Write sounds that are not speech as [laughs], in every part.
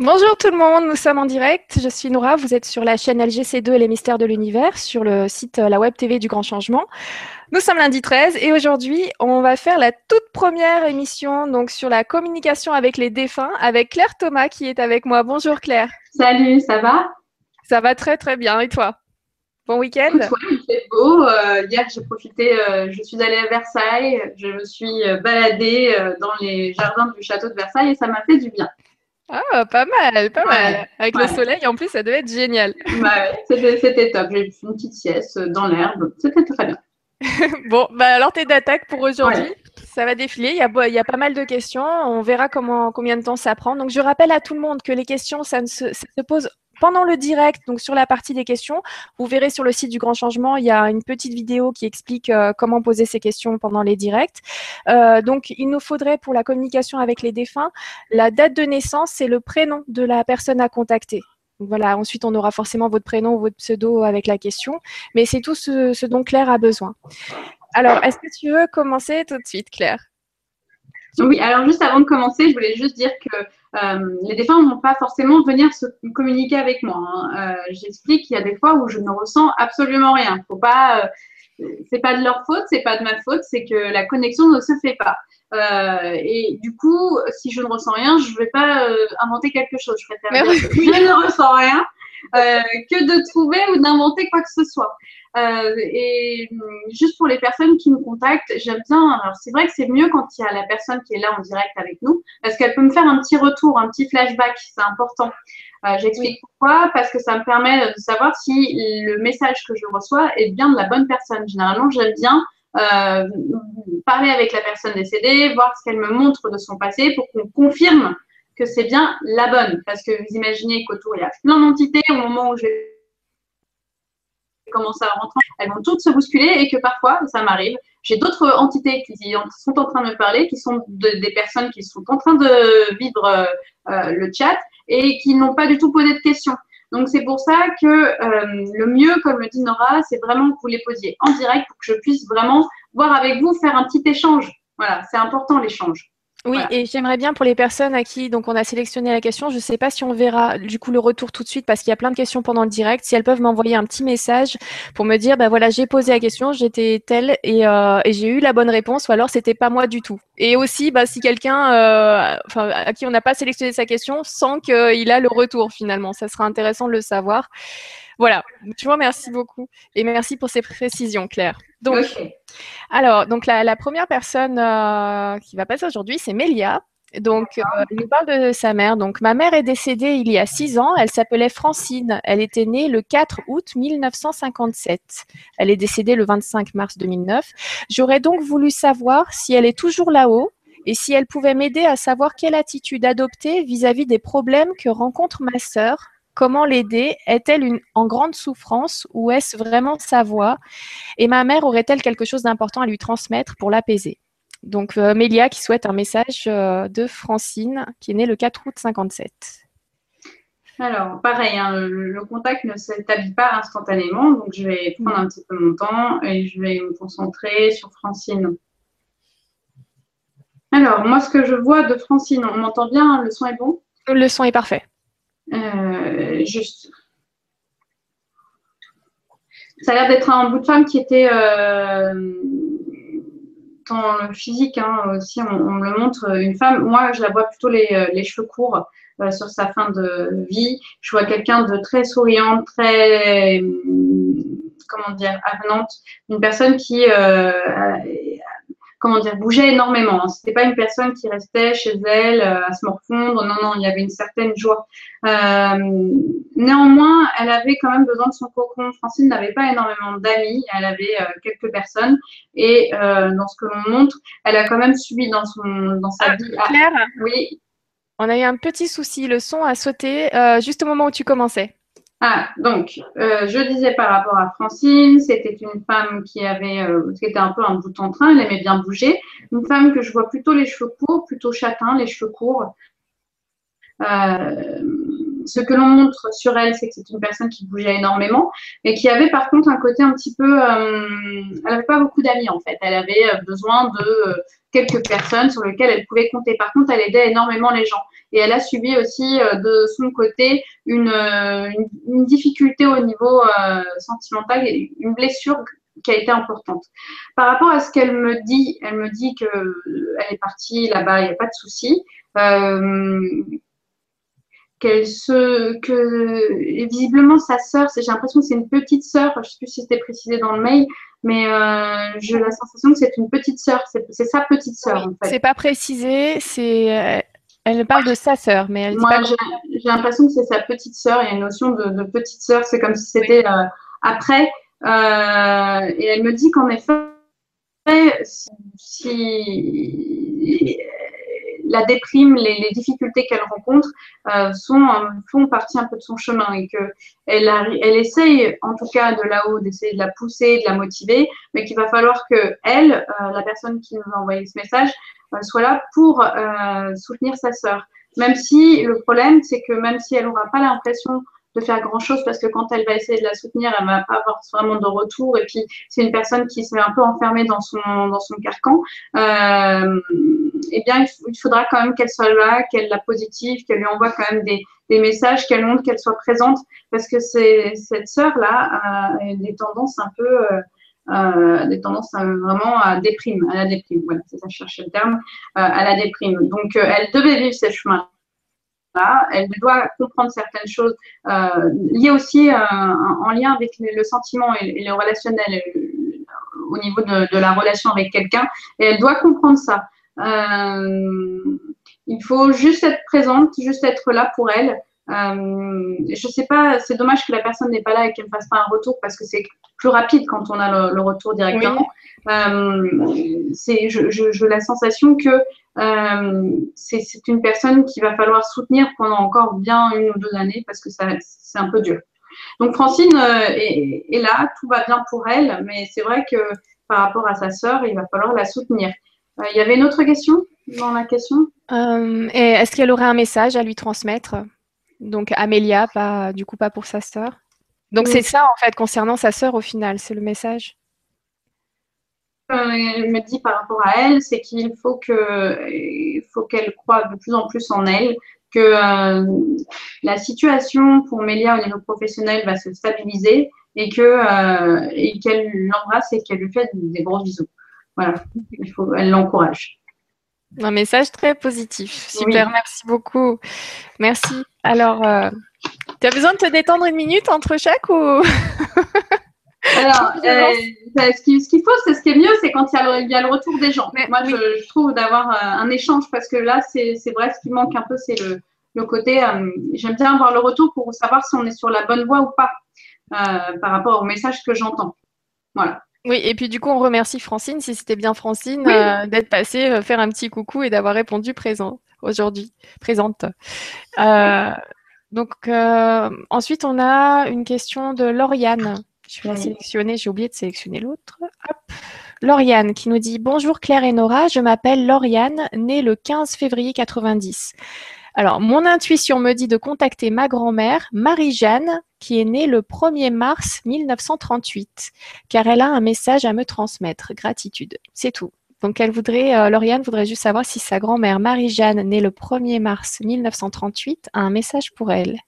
Bonjour tout le monde, nous sommes en direct. Je suis Noura, vous êtes sur la chaîne LGC2 et les mystères de l'univers sur le site euh, La Web TV du Grand Changement. Nous sommes lundi 13 et aujourd'hui, on va faire la toute première émission donc sur la communication avec les défunts avec Claire Thomas qui est avec moi. Bonjour Claire. Salut, ça va? Ça va très très bien et toi? Bon week-end? Il fait beau. Euh, hier, j'ai profité, euh, je suis allée à Versailles, je me suis baladée dans les jardins du château de Versailles et ça m'a fait du bien. Ah, pas mal, pas mal. Avec le soleil, en plus, ça devait être génial. Ouais, c'était top. J'ai fait une petite sieste dans l'herbe. C'était très bien. [laughs] bon, bah alors tes d'attaque pour aujourd'hui. Ça va défiler. Il y, a, il y, a, pas mal de questions. On verra comment, combien de temps ça prend. Donc, je rappelle à tout le monde que les questions, ça, ne se, ça se pose pendant le direct, donc sur la partie des questions, vous verrez sur le site du Grand Changement, il y a une petite vidéo qui explique euh, comment poser ces questions pendant les directs. Euh, donc, il nous faudrait pour la communication avec les défunts, la date de naissance et le prénom de la personne à contacter. voilà, ensuite on aura forcément votre prénom ou votre pseudo avec la question, mais c'est tout ce, dont Claire a besoin. Alors, est-ce que tu veux commencer tout de suite, Claire? Oui, alors juste avant de commencer, je voulais juste dire que les défunts ne vont pas forcément venir se communiquer avec moi. Hein. Euh, J'explique qu'il y a des fois où je ne ressens absolument rien. Faut pas, euh, c'est pas de leur faute, c'est pas de ma faute, c'est que la connexion ne se fait pas. Euh, et du coup, si je ne ressens rien, je ne vais pas euh, inventer quelque chose. Je préfère dire que je ne ressens rien euh, que de trouver ou d'inventer quoi que ce soit. Euh, et hum, juste pour les personnes qui me contactent, j'aime bien. Alors c'est vrai que c'est mieux quand il y a la personne qui est là en direct avec nous, parce qu'elle peut me faire un petit retour, un petit flashback. C'est important. Euh, J'explique pourquoi, parce que ça me permet de savoir si le message que je reçois est bien de la bonne personne. Généralement, j'aime bien euh, parler avec la personne décédée, voir ce qu'elle me montre de son passé pour qu'on confirme que c'est bien la bonne. Parce que vous imaginez qu'autour, il y a plein d'entités au moment où je commence à rentrer, elles vont toutes se bousculer et que parfois, ça m'arrive, j'ai d'autres entités qui sont en train de me parler, qui sont des personnes qui sont en train de vivre euh, euh, le chat et qui n'ont pas du tout posé de questions. Donc c'est pour ça que euh, le mieux, comme le dit Nora, c'est vraiment que vous les posiez en direct pour que je puisse vraiment voir avec vous, faire un petit échange. Voilà, c'est important l'échange. Oui, et j'aimerais bien pour les personnes à qui donc on a sélectionné la question, je ne sais pas si on verra du coup le retour tout de suite parce qu'il y a plein de questions pendant le direct. Si elles peuvent m'envoyer un petit message pour me dire, ben voilà, j'ai posé la question, j'étais telle et, euh, et j'ai eu la bonne réponse, ou alors c'était pas moi du tout. Et aussi, bah, si quelqu'un, euh, enfin, à qui on n'a pas sélectionné sa question, sent qu'il a le retour finalement, ça sera intéressant de le savoir. Voilà, tu vois, merci beaucoup et merci pour ces précisions, Claire. Donc, alors, donc la, première personne euh, qui va passer aujourd'hui, c'est Mélia. Donc, euh, elle nous parle de sa mère. Donc, ma mère est décédée il y a six ans. Elle s'appelait Francine. Elle était née le 4 août 1957. Elle est décédée le 25 mars 2009. J'aurais donc voulu savoir si elle est toujours là-haut et si elle pouvait m'aider à savoir quelle attitude adopter vis-à-vis -vis des problèmes que rencontre ma sœur Comment l'aider? Est-elle en grande souffrance ou est-ce vraiment sa voix? Et ma mère aurait-elle quelque chose d'important à lui transmettre pour l'apaiser? Donc, euh, Mélia qui souhaite un message euh, de Francine, qui est née le 4 août 57. Alors, pareil, hein, le, contact ne s'établit pas instantanément, donc je vais prendre un petit peu mon temps et je vais me concentrer sur Francine. Alors, moi, ce que je vois de Francine, on m'entend bien Le son est bon? Le son est parfait. Euh, juste. Ça a l'air d'être un bout de femme qui était euh, dans le physique hein, aussi, on, me le montre. Une femme, moi, je la vois plutôt les, les cheveux courts euh, sur sa fin de vie. Je vois quelqu'un de très souriant, très comment dire, avenante, une personne qui euh, comment dire, bougeait énormément. Hein. C'était pas une personne qui restait chez elle euh, à se morfondre. Non, non, il y avait une certaine joie. Euh, néanmoins, elle avait quand même besoin de son cocon. Francine n'avait pas énormément d'amis. Elle avait euh, quelques personnes. Et dans ce que l'on montre, elle a quand même subi dans, son, dans sa ah, vie. Claire Oui. On a eu un petit souci. Le son a sauté juste au moment où tu commençais. Ah, donc, euh, je disais par rapport à Francine, c'était une femme qui avait, euh, était un peu un bout en train, elle aimait bien bouger. Une femme que je vois plutôt les cheveux courts, plutôt châtain, les cheveux courts. Euh, ce que l'on montre sur elle, c'est que c'est une personne qui bougeait énormément, et qui avait par contre un côté un petit peu, elle n'avait pas beaucoup d'amis en fait. Elle avait besoin de quelques personnes sur lesquelles elle pouvait compter. Par contre, elle aidait énormément les gens. Et elle a subi aussi de son côté une, difficulté au niveau sentimental, une blessure qui a été importante. Par rapport à ce qu'elle me dit, elle me dit qu'elle est partie là-bas, il n'y a pas de souci. Euh, qu'elle se que visiblement sa sœur j'ai l'impression que c'est une petite sœur je ne sais plus si c'était précisé dans le mail mais euh, j'ai la sensation que c'est une petite sœur c'est sa petite sœur en fait. c'est pas précisé c'est euh, elle parle de sa sœur mais elle moi j'ai l'impression que c'est sa petite sœur il y a une notion de, petite sœur c'est comme si c'était après euh, et elle me dit qu'en effet, si, la déprime, les, difficultés qu'elle rencontre euh, sont, font partie un peu de son chemin et qu'elle elle essaye, en tout cas de là-haut, d'essayer de la pousser, de la motiver, mais qu'il va falloir que elle, euh, la personne qui nous a envoyé ce message, soit là pour soutenir sa sœur. Même si le problème, c'est que même si elle n'aura pas l'impression faire grand chose parce que quand elle va essayer de la soutenir, elle va pas avoir vraiment de retour. Et puis, c'est une personne qui s'est un peu enfermée dans son, dans son carcan. Euh, eh bien, il, faudra quand même qu'elle soit là, qu'elle la positive, qu'elle lui envoie quand même des, des messages, qu'elle montre qu'elle soit présente parce que c'est cette sœur-là a des tendances un peu. Euh, euh, des tendances vraiment à déprime, à la déprime. Voilà, c'est ça, je cherchais le terme, à la déprime. Donc, elle devait vivre ces chemins elle doit comprendre certaines choses euh, liées aussi euh, en lien avec le sentiment et, le relationnel euh, au niveau de, la relation avec quelqu'un. Et elle doit comprendre ça. il faut juste être présente, juste être là pour elle. je sais pas, c'est dommage que la personne n'est pas là et qu'elle ne fasse pas un retour parce que c'est plus rapide quand on a le, retour directement. c'est, je, je, la sensation que euh, c'est une personne qu'il va falloir soutenir pendant encore bien une ou deux années parce que c'est un peu dur. Donc Francine euh, est, là, tout va bien pour elle, mais c'est vrai que par rapport à sa sœur, il va falloir la soutenir. Euh, il y avait une autre question dans la question? Est-ce qu'elle aurait un message à lui transmettre? Donc Amélia, pas, du coup pas pour sa sœur? Donc c'est ça en fait concernant sa sœur au final, c'est le message? Me dit par rapport à elle, c'est qu'il faut que, faut qu'elle croie de plus en plus en elle, que euh, la situation pour Mélia au niveau professionnel va se stabiliser et que euh, et qu'elle l'embrasse et qu'elle lui fait des gros bisous. Voilà, il faut, elle l'encourage. Un message très positif. Super, merci beaucoup. Merci. Alors, euh, tu as besoin de te détendre une minute entre chaque ou? [laughs] Alors, euh, ce qu'il faut, c'est ce qui est mieux, c'est quand il y, a le, retour des gens. Moi, je, trouve d'avoir euh, un échange parce que là, c'est vrai, ce qui manque un peu, c'est le, côté. Euh, j'aime bien avoir le retour pour savoir si on est sur la bonne voie ou pas par rapport au message que j'entends. Voilà. Oui, et puis du coup, on remercie Francine, si c'était bien Francine, d'être passée faire un petit coucou et d'avoir répondu présent aujourd'hui, présente. donc, ensuite, on a une question de Lauriane. Je vais la sélectionner, j'ai oublié de sélectionner l'autre. Lauriane qui nous dit Bonjour Claire et Nora, je m'appelle Lauriane, née le 15 février 90. Alors, mon intuition me dit de contacter ma grand-mère, Marie-Jeanne, qui est née le 1er mars 1938, car elle a un message à me transmettre. Gratitude. C'est tout. Donc, elle voudrait, euh, Lauriane voudrait juste savoir si sa grand-mère, Marie-Jeanne, née le 1er mars 1938, a un message pour elle.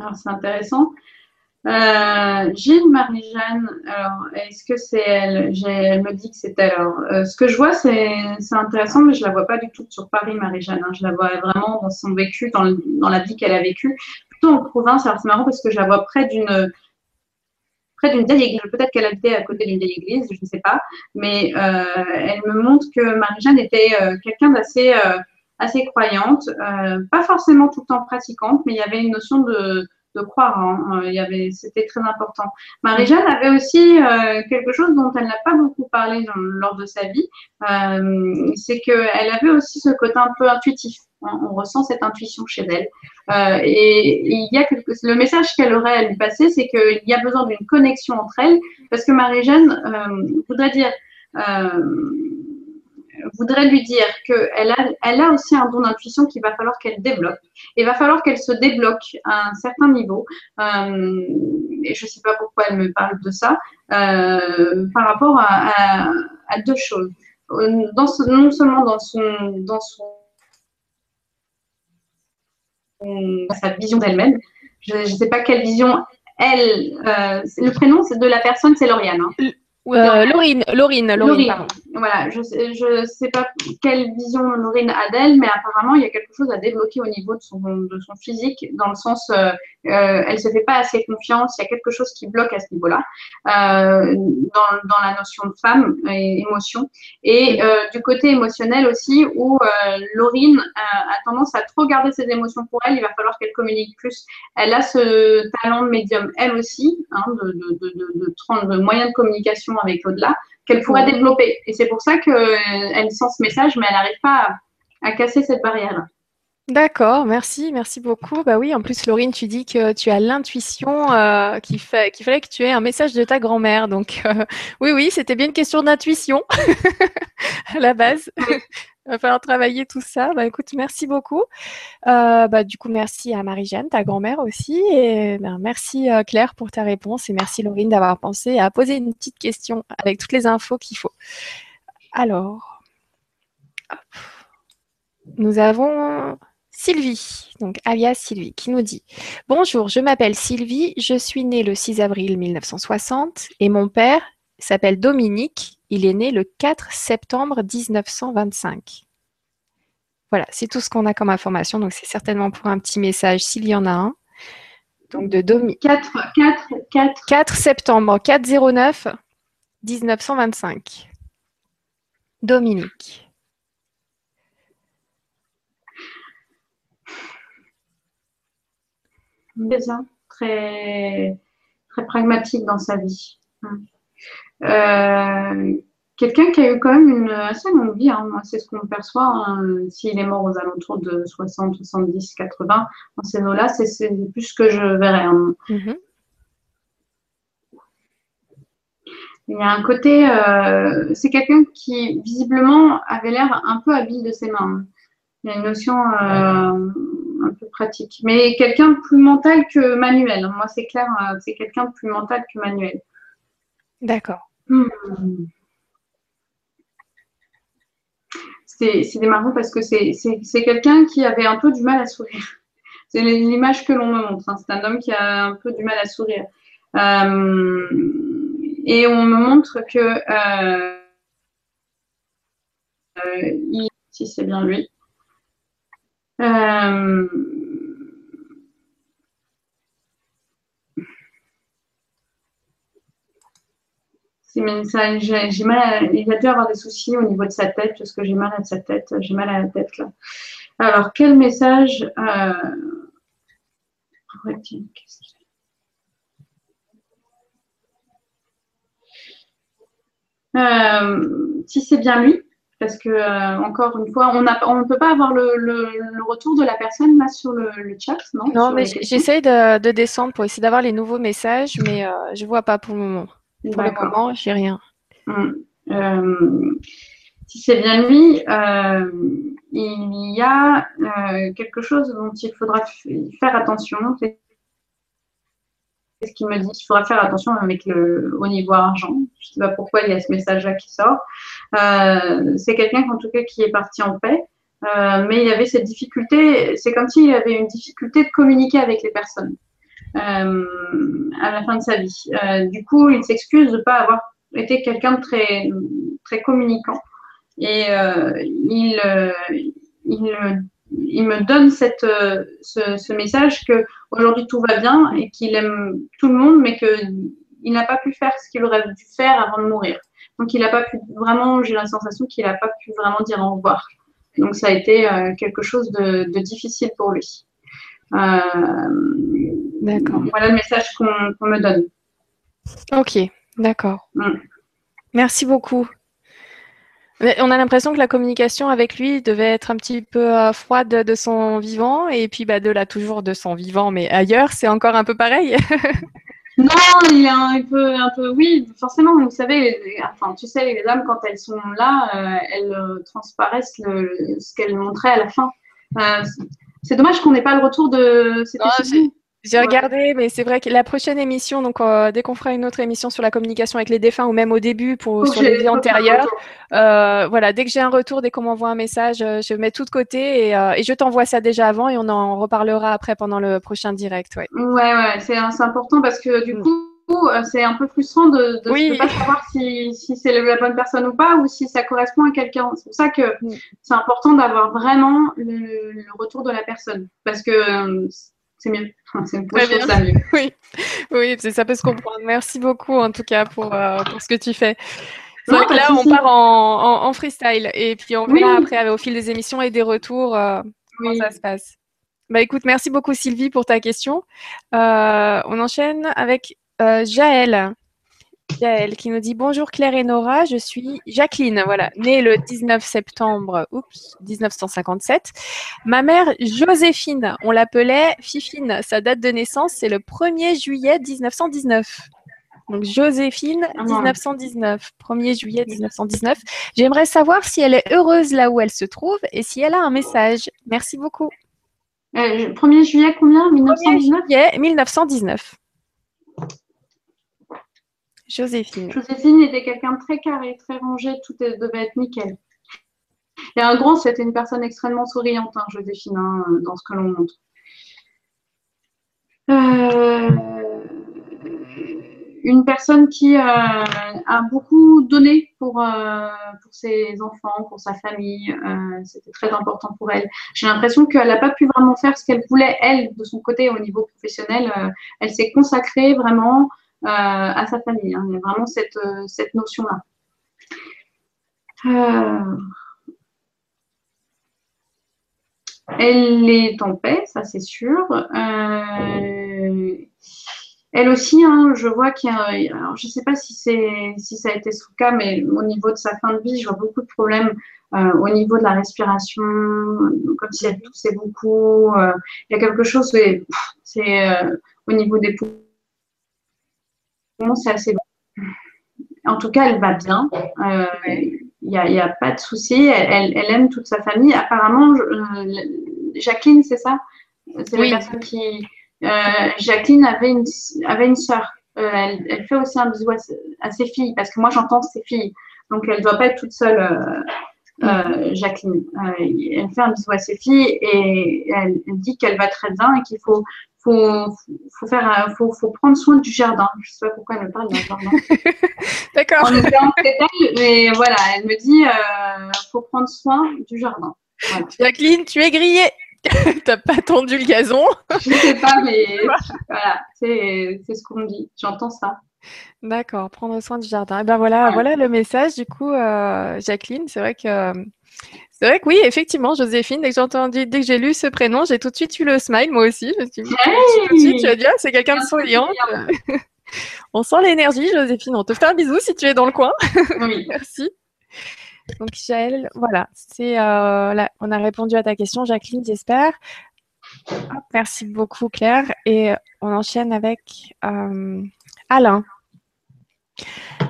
Alors, c'est intéressant. Euh, Gilles Marie-Jeanne, alors est-ce que c'est elle? Elle me dit que c'est elle. Alors, euh, ce que je vois, c'est intéressant, mais je la vois pas du tout sur Paris, Marie-Jeanne. Hein. Je la vois vraiment dans son vécu, dans, dans la vie qu'elle a vécue, plutôt en province. Alors c'est marrant parce que je la vois près d'une près d'une église. Peut-être qu'elle habitait à côté d'une vieille église, je ne sais pas. Mais euh, elle me montre que Marie-Jeanne était quelqu'un d'assez assez croyante, pas forcément tout le temps pratiquante, mais il y avait une notion de de croire. Hein. Euh, il y avait, c'était très important. Marie-Jeanne avait aussi euh, quelque chose dont elle n'a pas beaucoup parlé lors de sa vie, euh, c'est qu'elle avait aussi ce côté un peu intuitif. Hein. On ressent cette intuition chez elle. et, il y a le message qu'elle aurait à lui passer, c'est qu'il y a besoin d'une connexion entre elles, parce que Marie-Jeanne voudrait dire voudrais lui dire qu'elle a, elle a aussi un don d'intuition qu'il va falloir qu'elle développe. Il va falloir qu'elle se débloque à un certain niveau. Euh, et je ne sais pas pourquoi elle me parle de ça, euh, par rapport à, deux choses. Dans non seulement dans son, dans son sa vision d'elle-même. Je ne sais pas quelle vision elle. Euh, le prénom de la personne, c'est Lauriane. Hein. Euh, Laurine, Laurine, Laurine, Voilà, je ne sais pas quelle vision Laurine a d'elle, mais apparemment, il y a quelque chose à débloquer au niveau de son, de son physique, dans le sens, euh, euh, elle se fait pas assez confiance, il y a quelque chose qui bloque à ce niveau-là, euh, dans, dans, la notion de femme et émotion. Et euh, du côté émotionnel aussi, où euh, Laurine a tendance à trop garder ses émotions pour elle, il va falloir qu'elle communique plus. Elle a ce talent de médium, elle aussi, hein, de, de, de, de, de moyens de communication avec au-delà, qu'elle pourrait développer. Et c'est pour ça qu'elle sent ce message, mais elle n'arrive pas à, à casser cette barrière-là. D'accord, merci, merci beaucoup. Bah oui, en plus, Laurine, tu dis que tu as l'intuition euh, qu'il fallait que tu aies un message de ta grand-mère. Donc, euh, [laughs] oui, oui, c'était bien une question d'intuition [laughs] à la base. Il va falloir travailler tout ça. Bah écoute, merci beaucoup. Euh, bah, du coup, merci à Marie-Jeanne, ta grand-mère aussi. Et ben, merci Claire pour ta réponse. Et merci Laurine d'avoir pensé à poser une petite question avec toutes les infos qu'il faut. Alors, nous avons Sylvie, donc alias Sylvie, qui nous dit Bonjour, je m'appelle Sylvie, je suis née le 6 avril 1960 et mon père s'appelle Dominique, il est né le 4 septembre 1925. Voilà, c'est tout ce qu'on a comme information, donc c'est certainement pour un petit message s'il y en a un. Donc de Dominique. 4, 4, 4. 4 septembre 409 1925. Dominique. très, très pragmatique dans sa vie. Euh, quelqu'un qui a eu quand même une assez longue vie, hein. c'est ce qu'on perçoit. Hein. S'il est mort aux alentours de 60, 70, 80, dans ces eaux-là, c'est plus ce que je verrais. Hein. Mm-hmm. Il y a un côté, euh, c'est quelqu'un qui visiblement avait l'air un peu habile de ses mains. Il y a une notion euh, un peu pratique. Mais quelqu'un plus mental que manuel. Moi, c'est clair, c'est quelqu'un de plus mental que manuel. D'accord. Hmm. C'est marrant parce que c'est quelqu'un qui avait un peu du mal à sourire. [laughs] C'est l'image que l'on me montre. Hein. C'est un homme qui a un peu du mal à sourire. Euh, et on me montre que euh, si c'est bien lui, euh, j'ai mal il a dû avoir des soucis au niveau de sa tête parce que j'ai mal à sa tête, j'ai mal à la tête là. Alors quel message euh, euh, si c'est bien lui, parce que euh, encore une fois, on ne peut pas avoir le, retour de la personne là sur le, chat, non? Non, mais j'essaye de, descendre pour essayer d'avoir les nouveaux messages, mais je ne vois pas pour le moment. Pour le moment, j'ai rien. Hum, euh, si c'est bien lui, il y a quelque chose dont il faudra faire attention, ce qu'il me dit qu'il faudra faire attention avec le au niveau argent. Je ne sais pas pourquoi il y a ce message-là qui sort. Euh, c'est quelqu'un en tout cas qui est parti en paix, euh, mais il avait cette difficulté. C'est comme s'il avait une difficulté de communiquer avec les personnes euh, à la fin de sa vie. du coup, il s'excuse de ne pas avoir été quelqu'un de très très communicant et il il il me donne cette, euh, ce, message que aujourd'hui tout va bien et qu'il aime tout le monde, mais qu'il n'a pas pu faire ce qu'il aurait dû faire avant de mourir. Donc il n'a pas pu vraiment, j'ai la sensation qu'il n'a pas pu vraiment dire au revoir. Donc ça a été euh, quelque chose de, difficile pour lui. Euh, d'accord. Voilà le message qu'on me donne. Ok, d'accord. Mm. Merci beaucoup. On a l'impression que la communication avec lui devait être un petit peu euh, froide de son vivant et puis bah, de là toujours de son vivant, mais ailleurs, c'est encore un peu pareil? [laughs] Non, il est un peu, un peu, oui, forcément. Vous savez, enfin, tu sais, les dames quand elles sont là, euh, elles euh, transparaissent ce qu'elles montraient à la fin. C'est dommage qu'on n'ait pas le retour de. J'ai regardé, mais c'est vrai que la prochaine émission, donc dès qu'on fera une autre émission sur la communication avec les défunts ou même au début pour sur les vies antérieures, voilà, dès que j'ai un retour, dès qu'on m'envoie un message, je mets tout de côté et, et je t'envoie ça déjà avant et on en reparlera après pendant le prochain direct. Ouais, ouais, ouais c'est important parce que du mm. coup, euh, c'est un peu frustrant de ne pas savoir si, c'est la bonne personne ou pas, ou si ça correspond à quelqu'un. C'est pour ça que mm. c'est important d'avoir vraiment le, retour de la personne, parce que euh, c'est mieux. c'est mieux. [laughs] Oui, oui ça peut se comprendre. Merci beaucoup en tout cas pour, euh, pour ce que tu fais. C'est vrai que là, on part en, freestyle et puis on verra après au fil des émissions et des retours comment ça se passe. Bah écoute, merci beaucoup Sylvie pour ta question. on enchaîne avec euh, Jaël. Jaël qui nous dit bonjour Claire et Nora, je suis Jacqueline, voilà, née le 19 septembre oups, 1957. Ma mère Joséphine, on l'appelait Fifine, sa date de naissance c'est le 1er juillet 1919. Donc Joséphine 1919, ah 1er juillet 1919. J'aimerais savoir si elle est heureuse là où elle se trouve et si elle a un message. Merci beaucoup. 1er euh, juillet combien? 1919 1er juillet 1919. Joséphine. Joséphine était quelqu'un de très carré, très rangé, tout devait être nickel. Et un grand, c'était une personne extrêmement souriante, hein, Joséphine, hein, dans ce que l'on montre. Euh, une personne qui euh, a beaucoup donné pour, euh, pour, ses enfants, pour sa famille. C'était très important pour elle. J'ai l'impression qu'elle n'a pas pu vraiment faire ce qu'elle voulait, elle, de son côté, au niveau professionnel. elle s'est consacrée vraiment à sa famille. Hein. Il y a vraiment cette, euh, cette notion-là. Euh, elle est en paix, ça c'est sûr. elle aussi, hein, je vois qu'il y a, je ne sais pas si, si ça a été son cas, mais au niveau de sa fin de vie, je vois beaucoup de problèmes au niveau de la respiration, comme si elle toussait beaucoup. il y a quelque chose, c'est au niveau des poumons c'est assez bon. En tout cas, elle va bien. Euh, il n'y a, pas de souci. Elle, aime toute sa famille. Apparemment, euh, Jacqueline, c'est ça? C'est la personne qui. Euh, Jacqueline avait une, avait une sœur. Elle, fait aussi un bisou à, ses filles parce que moi, j'entends ses filles. Donc, elle ne doit pas être toute seule. Jacqueline. elle fait un bisou à ses filles et elle dit qu'elle va très bien et qu'il faut faut, faut, faire, faut, faut, prendre soin du jardin. Je ne sais pas pourquoi elle me parle d'un jardin. [laughs] D'accord. On en mais voilà, elle me dit euh, faut prendre soin du jardin. Jacqueline, tu es grillée. [laughs] T'as pas tendu le gazon Je ne sais pas, mais [laughs] voilà, c'est ce qu'on me dit. J'entends ça. D'accord, prendre soin du jardin. Et eh ben voilà, voilà le message du coup, euh, Jacqueline. C'est vrai que c'est vrai que oui, effectivement, Joséphine, dès que j'ai entendu, dès que j'ai lu ce prénom, j'ai tout de suite eu le smile, moi aussi. Je me suis dit, tout de suite, tu as dit, ah, c'est quelqu'un de souriant. [laughs] on sent l'énergie, Joséphine. On te fait un bisou si tu es dans le coin. Oui. [laughs] Merci. Donc, Jaël, voilà, c'est, euh, on a répondu à ta question, Jacqueline, j'espère. Merci beaucoup, Claire. Et on enchaîne avec euh, Alain.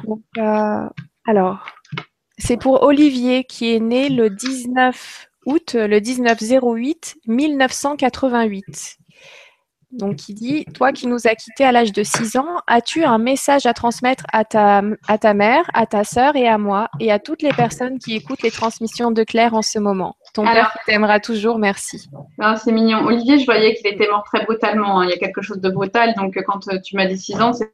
Donc, euh, alors, c'est pour Olivier qui est né le 19 août, le 19 08 1988. Donc, il dit Toi qui nous as quittés à l'âge de 6 ans, as-tu un message à transmettre à ta, à ta mère, à ta sœur et à moi, et à toutes les personnes qui écoutent les transmissions de Claire en ce moment? Ton père t'aimera toujours, merci. Ah, c'est mignon. Olivier, je voyais qu'il était mort très brutalement. Hein. Il y a quelque chose de brutal. Donc, quand euh, tu m'as dit 6 ans, c'est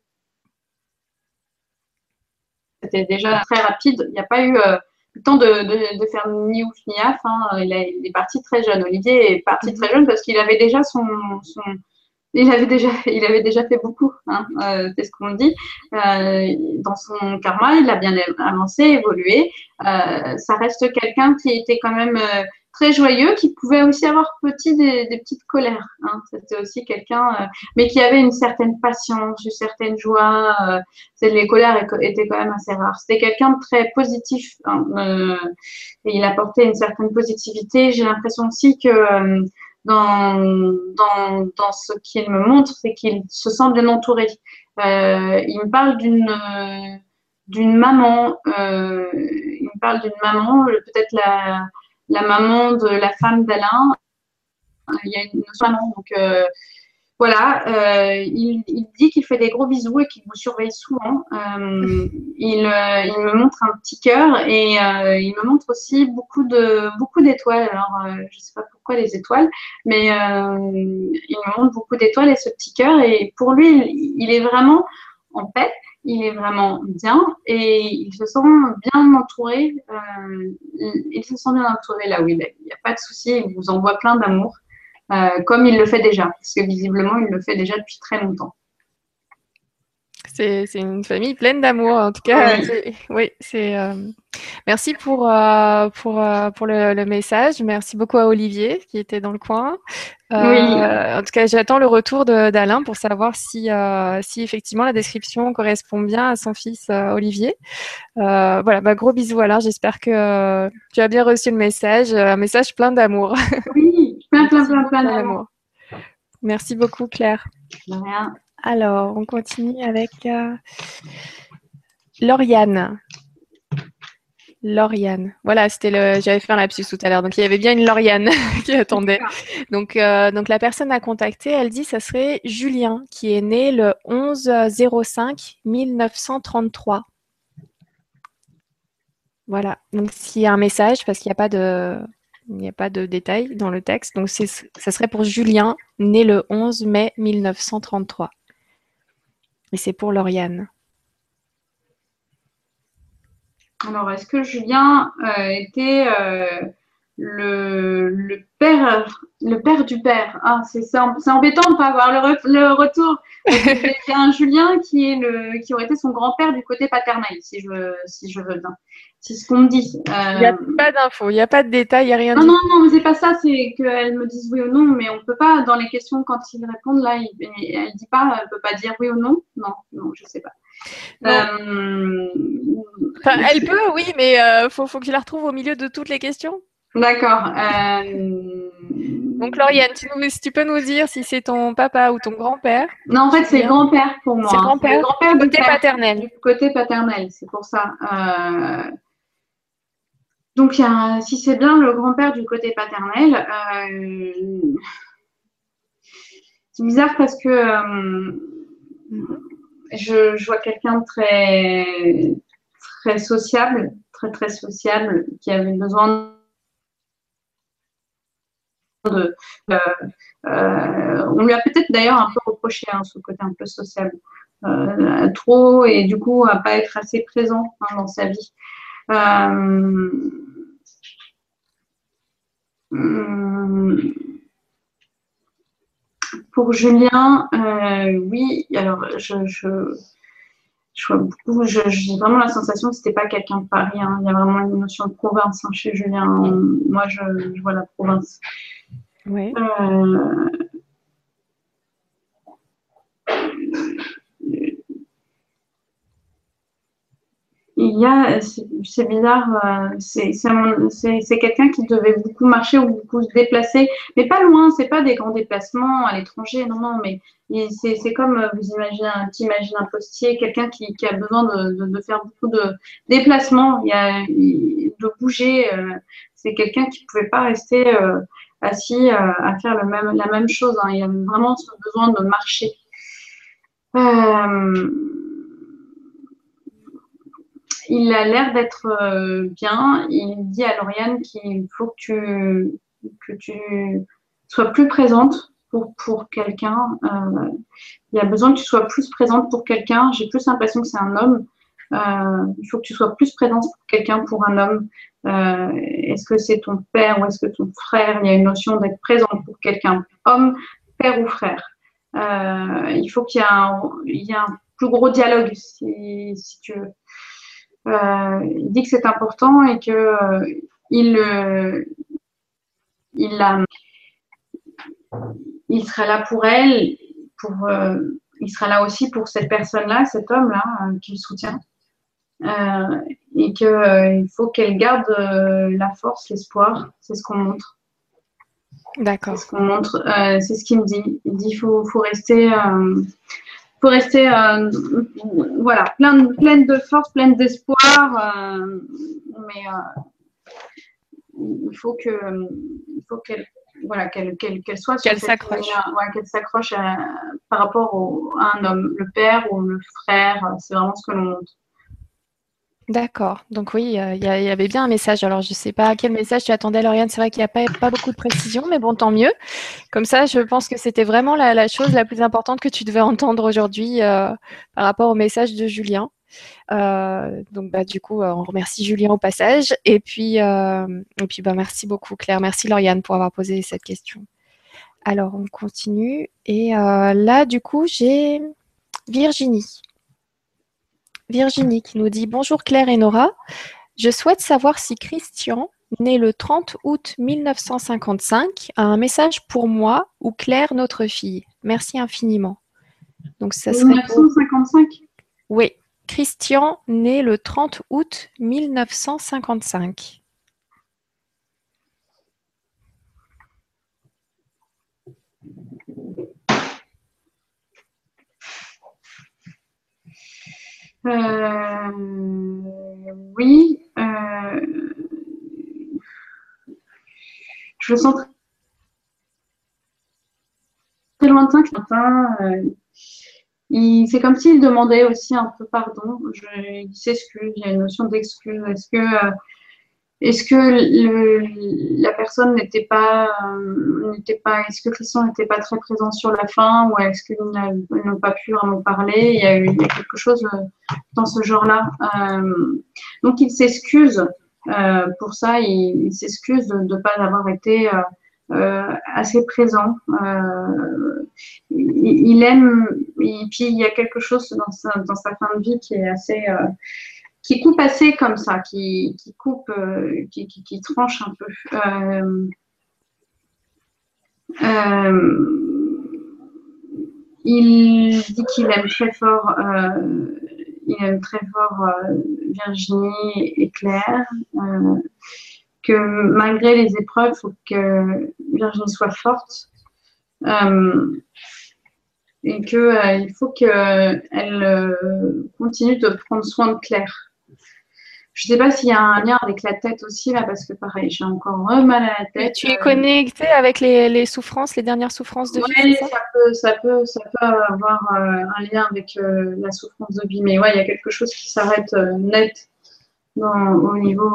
c'était déjà très rapide. Il n'y a pas eu euh, le temps de, faire ni ouf ni af. Hein. Il, est parti très jeune. Olivier est parti très jeune parce qu'il avait déjà son, il avait déjà, [laughs] il avait déjà fait beaucoup, hein, euh, c'est ce qu'on dit. Euh, dans son karma, il a bien avancé, évolué. ça reste quelqu'un qui était quand même très joyeux, qui pouvait aussi avoir petit des, petites colères. Hein. C'était aussi quelqu'un, euh, mais qui avait une certaine patience, une certaine joie. Euh, les colères étaient quand même assez rares. C'était quelqu'un de très positif hein, euh, il apportait une certaine positivité. J'ai l'impression aussi que dans, dans, dans ce qu'il me montre, c'est qu'il se sent bien entouré. Il me parle d'une d'une maman, il me parle d'une maman, peut-être la, la maman de la femme d'Alain. Il y a une maman, donc euh, voilà, euh, il, dit qu'il fait des gros bisous et qu'il vous surveille souvent. Euh, il, euh, il, me montre un petit cœur et il me montre aussi beaucoup de beaucoup d'étoiles. Alors, je ne sais pas pourquoi les étoiles, mais il me montre beaucoup d'étoiles et ce petit cœur. Et pour lui, il, est vraiment en paix, il est vraiment bien et il se sent bien entouré. il, se sent bien entouré là où. Il n'y a pas de souci, il vous envoie plein d'amour. Euh, comme il le fait déjà, parce que visiblement, il le fait déjà depuis très longtemps. C'est une famille pleine d'amour, en tout cas. Oui, c'est. Euh, merci pour, euh, pour, pour le, message. Merci beaucoup à Olivier qui était dans le coin. oui. En tout cas, j'attends le retour d'Alain pour savoir si, si effectivement la description correspond bien à son fils Olivier. voilà, bah, gros bisous Alain. J'espère que tu as bien reçu le message. Un message plein d'amour. Oui, Plein, plein, plein, plein [laughs] d'amour. Merci beaucoup, Claire. De rien. Alors, on continue avec euh, Lauriane. Lauriane. Voilà, c'était le. J'avais fait un lapsus tout à l'heure. Donc, il y avait bien une Lauriane [laughs] qui attendait. Donc, euh, donc, la personne à contacter, elle dit ça serait Julien, qui est né le 11 05 1933. Voilà. Donc, s'il y a un message, parce qu'il n'y a pas de. Il n'y a pas de détails dans le texte. Donc, ça serait pour Julien, né le 11 mai 1933. Et c'est pour Lauriane. Alors, est-ce que Julien euh, était euh, le, père, le père du père? Ah, c'est embêtant de ne pas avoir le, retour. [laughs] C'est un Julien qui, est le, qui aurait été son grand-père du côté paternel, si je, si je veux bien. C'est ce qu'on me dit. Il n'y a euh, pas d'infos, il n'y a pas de détails, il n'y a rien. Non, non, non, mais c'est pas ça, c'est qu'elle me dise oui ou non, mais on ne peut pas, dans les questions, quand ils répondent, là, elle ne dit pas, elle ne peut pas dire oui ou non. Non, non, je ne sais pas. Euh, elle peut, oui, mais il euh, faut, faut que je la retrouve au milieu de toutes les questions. D'accord. Donc, Lauriane, tu, si tu peux nous dire si c'est ton papa ou ton grand-père? Non, en fait, c'est grand-père pour moi. C'est grand-père, grand côté paternel. Côté paternel, c'est pour ça. Donc, si c'est bien le grand-père du côté paternel, euh, c'est bizarre parce que euh, je, vois quelqu'un de très, très sociable, très très sociable, qui avait besoin de. Euh, on lui a peut-être d'ailleurs un peu reproché hein, ce côté un peu sociable, trop et du coup à pas être assez présent hein, dans sa vie. Pour Julien, euh, oui, alors je, je, vois beaucoup, j'ai vraiment la sensation que c'était pas quelqu'un de Paris. Hein. Il y a vraiment une notion de province hein, chez Julien. Moi, je, vois la province. Oui. Euh, il y a, c'est bizarre, euh, c'est quelqu'un qui devait beaucoup marcher ou beaucoup se déplacer, mais pas loin, c'est pas des grands déplacements à l'étranger, non, non, mais c'est comme euh, vous imaginez, un postier, quelqu'un qui, a besoin de, faire beaucoup de déplacements, il y a, de bouger, euh, c'est quelqu'un qui pouvait pas rester assis à faire le même, la même chose, hein. il y a vraiment ce besoin de marcher. Il a l'air d'être euh, bien. Il dit à Lauriane qu'il faut que tu, sois plus présente pour, quelqu'un. Euh, il y a besoin que tu sois plus présente pour quelqu'un. J'ai plus l'impression que c'est un homme. Euh, il faut que tu sois plus présente pour quelqu'un, pour un homme. est-ce que c'est ton père ou est-ce que ton frère? Il y a une notion d'être présente pour quelqu'un, homme, père ou frère. il faut qu'il y ait un plus gros dialogue, si, si tu veux. Euh, il dit que c'est important et que euh, il, euh, il, sera là pour elle, pour, il sera là aussi pour cette personne-là, cet homme-là qu'il soutient. et qu'il il faut qu'elle garde la force, l'espoir, c'est ce qu'on montre. D'accord. C'est ce qu'on montre, euh, c'est ce qu'il me dit. Il dit faut, faut rester, euh, faut rester, euh, voilà, pleine, pleine de force, pleine d'espoir, mais il faut que, il faut qu'elle, voilà, qu'elle, soit qu'elle s'accroche, ouais, qu'elle s'accroche par rapport à un homme, le père ou le frère. C'est vraiment ce que l'on montre. D'accord. Donc oui, il y, avait bien un message. Alors je ne sais pas quel message tu attendais, Lauriane. C'est vrai qu'il n'y a pas, beaucoup de précision, mais bon, tant mieux. Comme ça, je pense que c'était vraiment la, chose la plus importante que tu devais entendre aujourd'hui euh, par rapport au message de Julien. Euh, donc bah, du coup, euh, on remercie Julien au passage. Et puis, et puis bah, merci beaucoup Claire. Merci Lauriane pour avoir posé cette question. Alors on continue. Et là, du coup, j'ai Virginie. Virginie qui nous dit Bonjour Claire et Nora. Je souhaite savoir si Christian, né le 30 août 1955, a un message pour moi ou Claire, notre fille. Merci infiniment. Donc ça serait 1955 Oui, Christian, né le 30 août 1955. Euh, oui. Euh, je le sens très lointain que euh, c'est comme s'il demandait aussi un peu pardon. Je, il s'excuse, il y a une notion d'excuse. Est-ce que est-ce que le, la personne n'était pas, euh, n'était pas, est-ce que Christian n'était pas très présent sur la fin ou est-ce qu'ils n'ont pas pu vraiment parler? Il y, a eu, y a quelque chose euh, dans ce genre-là. Euh, donc il s'excuse pour ça, il, s'excuse de ne pas avoir été assez présent. Il, il, aime, et puis il y a quelque chose dans sa, dans sa fin de vie qui est assez qui coupe assez comme ça, qui, qui coupe, euh, qui, tranche un peu. Euh, euh, il dit qu'il aime très fort, il aime très fort Virginie et Claire, que malgré les épreuves, il faut que Virginie soit forte et qu'il il faut qu'elle continue de prendre soin de Claire. Je ne sais pas s'il y a un lien avec la tête aussi, là, parce que pareil, j'ai encore mal à la tête. tu es connecté avec les, souffrances, les dernières souffrances de vie ça, peut, ça, peut, ça peut avoir euh, un lien avec euh, la souffrance de vie. Mais ouais, il y a quelque chose qui s'arrête euh, net au niveau.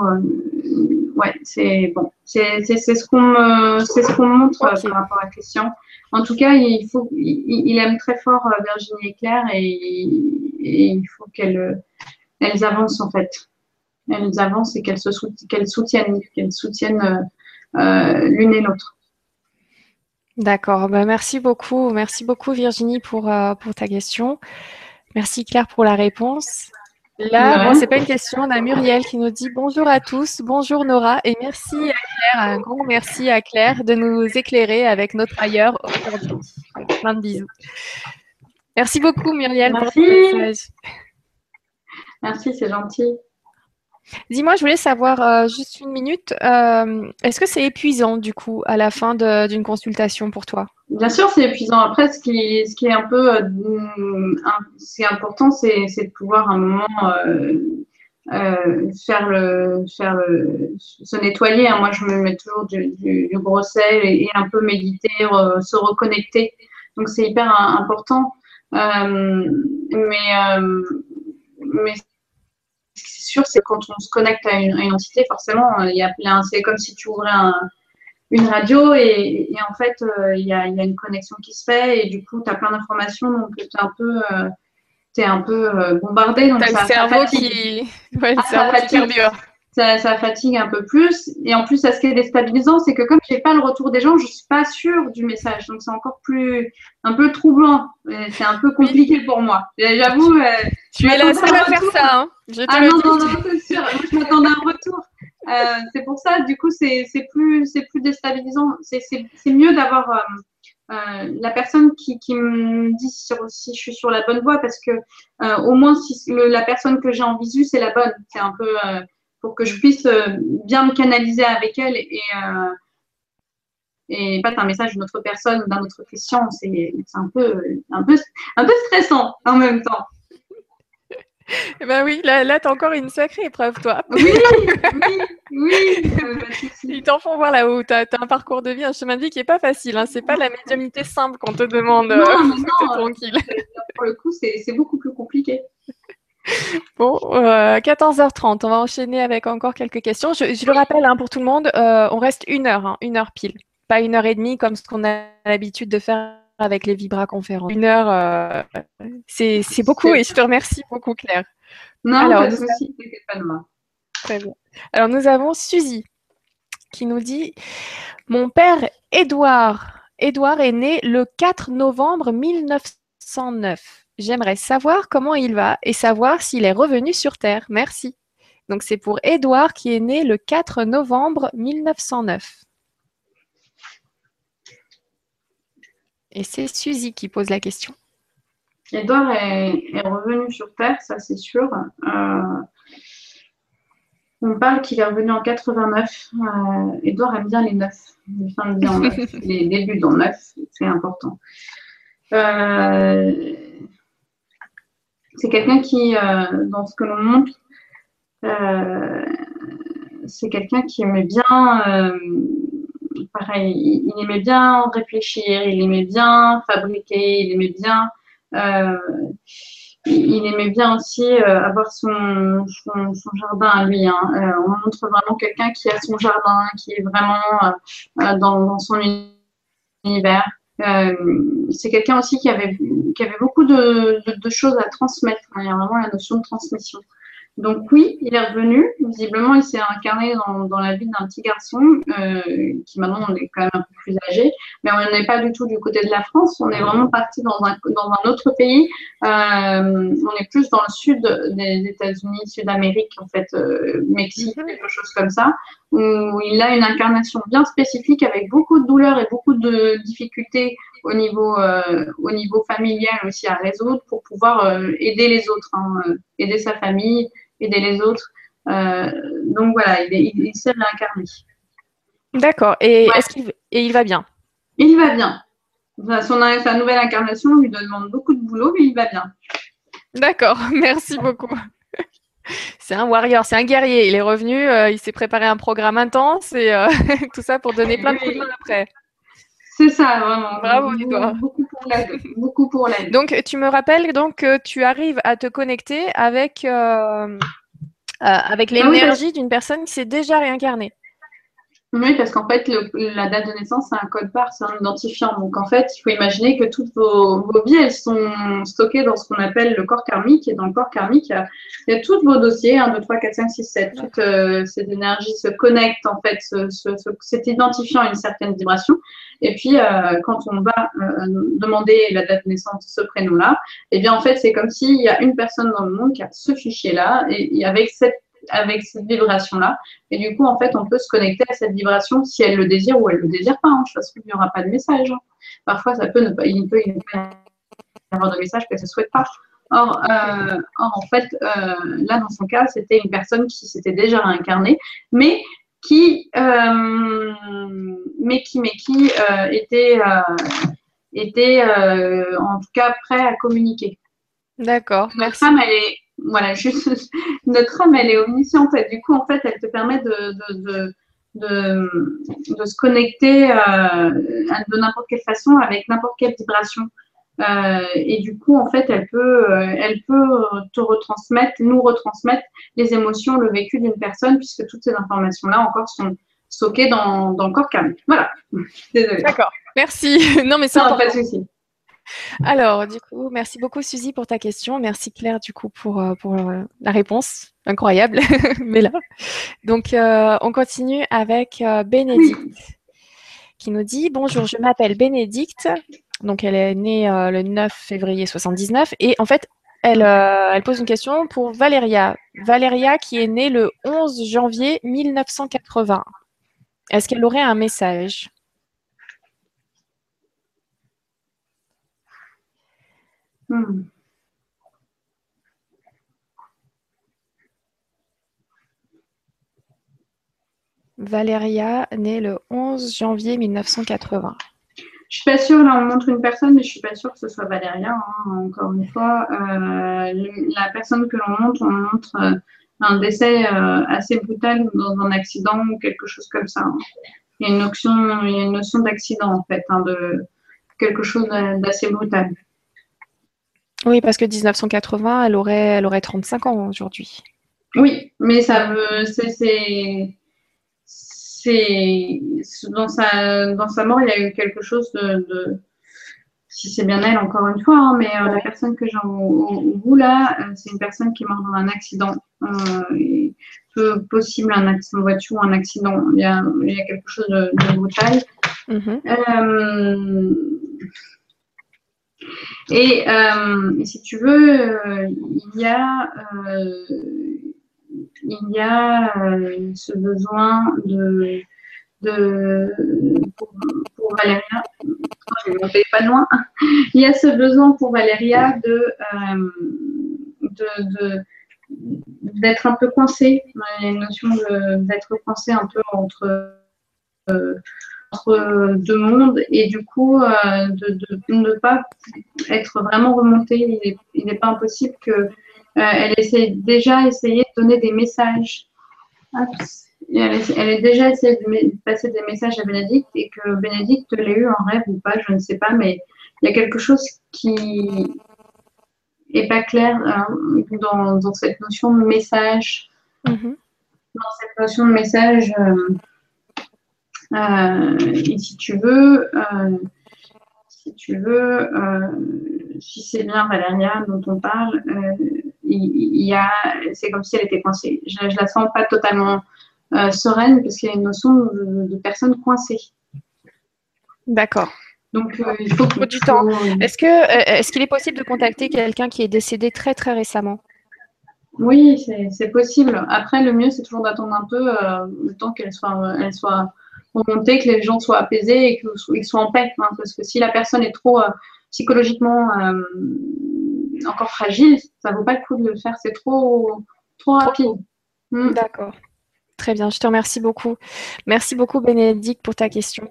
ouais, c'est bon. C'est ce qu'on ce qu'on montre par rapport à Christian. En tout cas, il, faut, il, aime très fort Virginie et Claire et, et il faut qu'elles avancent en fait elles avancent et qu'elles se soutiennent, qu'elles soutiennent euh, euh, l'une et l'autre. D'accord. Ben, merci beaucoup. Merci beaucoup Virginie pour, euh, pour ta question. Merci Claire pour la réponse. Là, bon, c'est pas une question, on a Muriel qui nous dit bonjour à tous, bonjour Nora et merci à Claire, un grand merci à Claire de nous éclairer avec notre ailleurs aujourd'hui. Plein de bisous. Merci beaucoup Muriel merci. pour ton message. Merci, c'est gentil. Dis-moi, je voulais savoir euh, juste une minute, euh, est-ce que c'est épuisant du coup à la fin d'une consultation pour toi? Bien sûr, c'est épuisant. Après, ce qui, est un peu euh, important, c'est de pouvoir à un moment faire se nettoyer. Hein. Moi, je me mets toujours du, du, gros sel et, un peu méditer, se reconnecter. Donc, c'est hyper important. mais mais c'est sûr, c'est quand on se connecte à une, entité, forcément, euh, il y a plein. C'est comme si tu ouvrais une radio et, en fait, euh, il y, a, une connexion qui se fait et du coup, tu as plein d'informations, donc tu es un peu. Euh, es un peu bombardé. Donc as le cerveau qui. Ouais, le ah, cerveau qui ça, fatigue un peu plus. Et en plus, ce qui est déstabilisant, c'est que comme je n'ai pas le retour des gens, je ne suis pas sûre du message. Donc, c'est encore plus, un peu troublant. C'est un peu compliqué pour moi. J'avoue. Euh, tu es la seule à faire ça. Hein. ah non, non, non, c'est sûr. Moi, je m'attendais à un retour. Euh, c'est pour ça, du coup, c'est plus, plus déstabilisant. C'est mieux d'avoir euh, la personne qui, qui, me dit si je suis sur la bonne voie parce que au moins, si la personne que j'ai en visu, c'est la bonne. C'est un peu pour que je puisse euh, bien me canaliser avec elle et, euh, et pas un message d'une autre personne ou d'un autre Christian. C'est un peu, un, peu, un peu stressant en même temps. Eh ben oui, là, là tu as encore une sacrée épreuve, toi. Oui, oui, oui. [laughs] Ils t'en font voir là-haut. Tu as, un parcours de vie, un chemin de vie qui n'est pas facile. Hein. C'est pas la médiumnité simple qu'on te demande. Non, euh, non, [laughs] tranquille. Pour le coup, c'est beaucoup plus compliqué. [laughs] Bon, 14h30, euh, on va enchaîner avec encore quelques questions. Je, le rappelle hein, pour tout le monde, euh, on reste une heure, hein, une heure pile, pas une heure et demie comme ce qu'on a l'habitude de faire avec les Vibra conférences. Une heure, euh, c'est beaucoup et je te remercie beaucoup, Claire. Non, Alors, de souci, pas de Très bien. Alors, nous avons Suzy qui nous dit Mon père Édouard, Édouard est né le 4 novembre 1909. J'aimerais savoir comment il va et savoir s'il est revenu sur Terre. Merci. Donc, c'est pour Édouard qui est né le 4 novembre 1909. Et c'est Suzy qui pose la question. Edouard est, revenu sur Terre, ça c'est sûr. Euh, on parle qu'il est revenu en 89. Euh, Edouard aime bien les neufs, les fins de vie en neuf, [laughs] les débuts dans neuf, c'est important. Euh, c'est quelqu'un qui, dans ce que l'on montre, c'est quelqu'un qui aimait bien pareil, il, aimait bien réfléchir, il aimait bien fabriquer, il aimait bien, euh, il aimait bien aussi euh, avoir son, jardin à lui. Hein. Euh, on montre vraiment quelqu'un qui a son jardin, qui est vraiment dans, son univers. C'est quelqu'un aussi qui avait, qui avait beaucoup de, de, choses à transmettre. Hein. Il y a vraiment la notion de transmission. Donc oui, il est revenu. Visiblement, il s'est incarné dans, la vie d'un petit garçon euh, qui maintenant on est quand même un peu plus âgé, mais on n'est pas du tout du côté de la France. On est vraiment parti dans un, dans un autre pays. Euh, on est plus dans le sud des États-Unis, Sud-Amérique en fait, euh, Mexique, mhm. quelque chose comme ça, où il a une incarnation bien spécifique avec beaucoup de douleurs et beaucoup de difficultés au niveau, au niveau familial aussi à résoudre pour pouvoir aider les autres, hein, aider sa famille aider les autres. Euh, donc voilà, il, il, s'est réincarné. D'accord. Et, est-ce qu'il et il va bien? Il va bien. Son, sa nouvelle incarnation lui demande beaucoup de boulot, mais il va bien. D'accord, [laughs] merci beaucoup. C'est un warrior, c'est un guerrier. Il est revenu, euh, il s'est préparé un programme intense et euh, [laughs] tout ça pour donner plein de coups de main après. C'est ça, vraiment. Bravo, Edouard. Beaucoup pour l'aide. Beaucoup pour l'aide. Donc, tu me rappelles donc que tu arrives à te connecter avec, euh, euh, avec ah l'énergie d'une personne qui s'est déjà réincarnée. Oui, parce qu'en fait, la date de naissance, c'est un code part, c'est un identifiant. Donc, en fait, il faut imaginer que toutes vos, vos vies, elles sont stockées dans ce qu'on appelle le corps karmique. Et dans le corps karmique, il y a, tous vos dossiers, 1, 2, 3, 4, 5, 6, 7. Toute euh, cette énergie se connecte, en fait, cet identifiant à une certaine vibration. Et puis, euh, quand on va euh, demander la date de naissance, ce prénom-là, eh bien, en fait, c'est comme s'il y a une personne dans le monde qui a ce fichier-là et avec cette avec cette vibration-là. Et du coup, en fait, on peut se connecter à cette vibration si elle le désire ou elle le désire pas. Hein. Parce qu'il n'y aura pas de message. Hein. Parfois, ça peut ne pas, il peut y avoir de message qu'elle ne souhaite pas. Or, euh, en fait, euh, là, dans son cas, c'était une personne qui s'était déjà réincarnée, mais qui, euh, mais qui, mais qui était, était en tout cas prêt à communiquer. D'accord. Notre femme, elle est voilà, juste, [laughs] notre âme, elle est omnisciente. Et du coup, en fait, elle te permet de, de, de, se connecter euh, de n'importe quelle façon avec n'importe quelle vibration. Euh, et du coup, en fait, elle peut, euh, elle peut te retransmettre, nous retransmettre les émotions, le vécu d'une personne, puisque toutes ces informations-là encore sont stockées dans, dans le corps calme. Voilà. [laughs] Désolée. D'accord. Merci. [laughs] Non, mais c'est pas de souci. Alors, du coup, merci beaucoup Suzy pour ta question. Merci Claire du coup pour, euh, pour euh, la réponse. Incroyable, [laughs] mais là. Donc, euh, on continue avec Bénédicte qui nous dit Bonjour, je m'appelle Bénédicte. Donc, elle est née le 9 février 79 et en fait, elle, elle pose une question pour Valéria. Valéria qui est née le 11 janvier 1980. Est-ce qu'elle aurait un message? Hmm. Valéria, née le 11 janvier 1980. Je suis pas sûre, là on montre une personne, mais je suis pas sûre que ce soit Valéria. Hein, encore une fois, euh, la personne que l'on montre, on montre euh, un décès euh, assez brutal dans un accident ou quelque chose comme ça. Hein. Il y a une notion, il y a une notion d'accident en fait, hein, de quelque chose d'assez brutal. Oui, parce que 1980, elle aurait, elle aurait 35 ans aujourd'hui. Oui, mais ça veut, c'est, c'est, dans sa, dans sa mort, il y a eu quelque chose de, si c'est bien elle, encore une fois, hein, mais euh, la personne que j'ai au, bout là, euh, c'est une personne qui est morte dans un accident, euh, peu possible un accident de voiture ou un accident. Il y a, il y a quelque chose de, de brutal. Mm-hmm. Euh, et, et, si tu veux, il y a il y a euh, ce besoin de, de pour, Valéria, je vais pas loin, il y a ce besoin pour Valéria de, euh, d'être un peu coincée. Il y a une notion d'être coincée un peu entre, euh, deux mondes et du coup de, ne pas être vraiment remontée. Il n'est pas impossible que euh, elle essaie déjà essayé de donner des messages. Elle, a déjà essayé de passer des messages à Bénédicte et que Bénédicte l'ait eu en rêve ou pas, je ne sais pas, mais il y a quelque chose qui n'est pas clair hein, dans, cette notion de message. Mm-hmm. Dans cette notion de message, euh, euh, et si tu veux, si tu veux, si c'est bien Valéria dont on parle, il, y a, c'est comme si elle était coincée. Je, ne la sens pas totalement euh, sereine parce qu'il y a une notion de, personne coincée. D'accord. Donc euh, il faut, du temps. Est-ce que euh, est-ce qu'il est possible de contacter quelqu'un qui est décédé très très récemment? Oui, c'est possible. Après, le mieux c'est toujours d'attendre un peu le temps qu'elle soit elle soit remontée, que les gens soient apaisés et qu'ils soient en paix. Hein, parce que si la personne est trop psychologiquement encore fragile, ça vaut pas le coup de le faire. C'est trop, trop rapide. Mm. D'accord. Très bien, je te remercie beaucoup. Merci beaucoup Bénédicte pour ta question.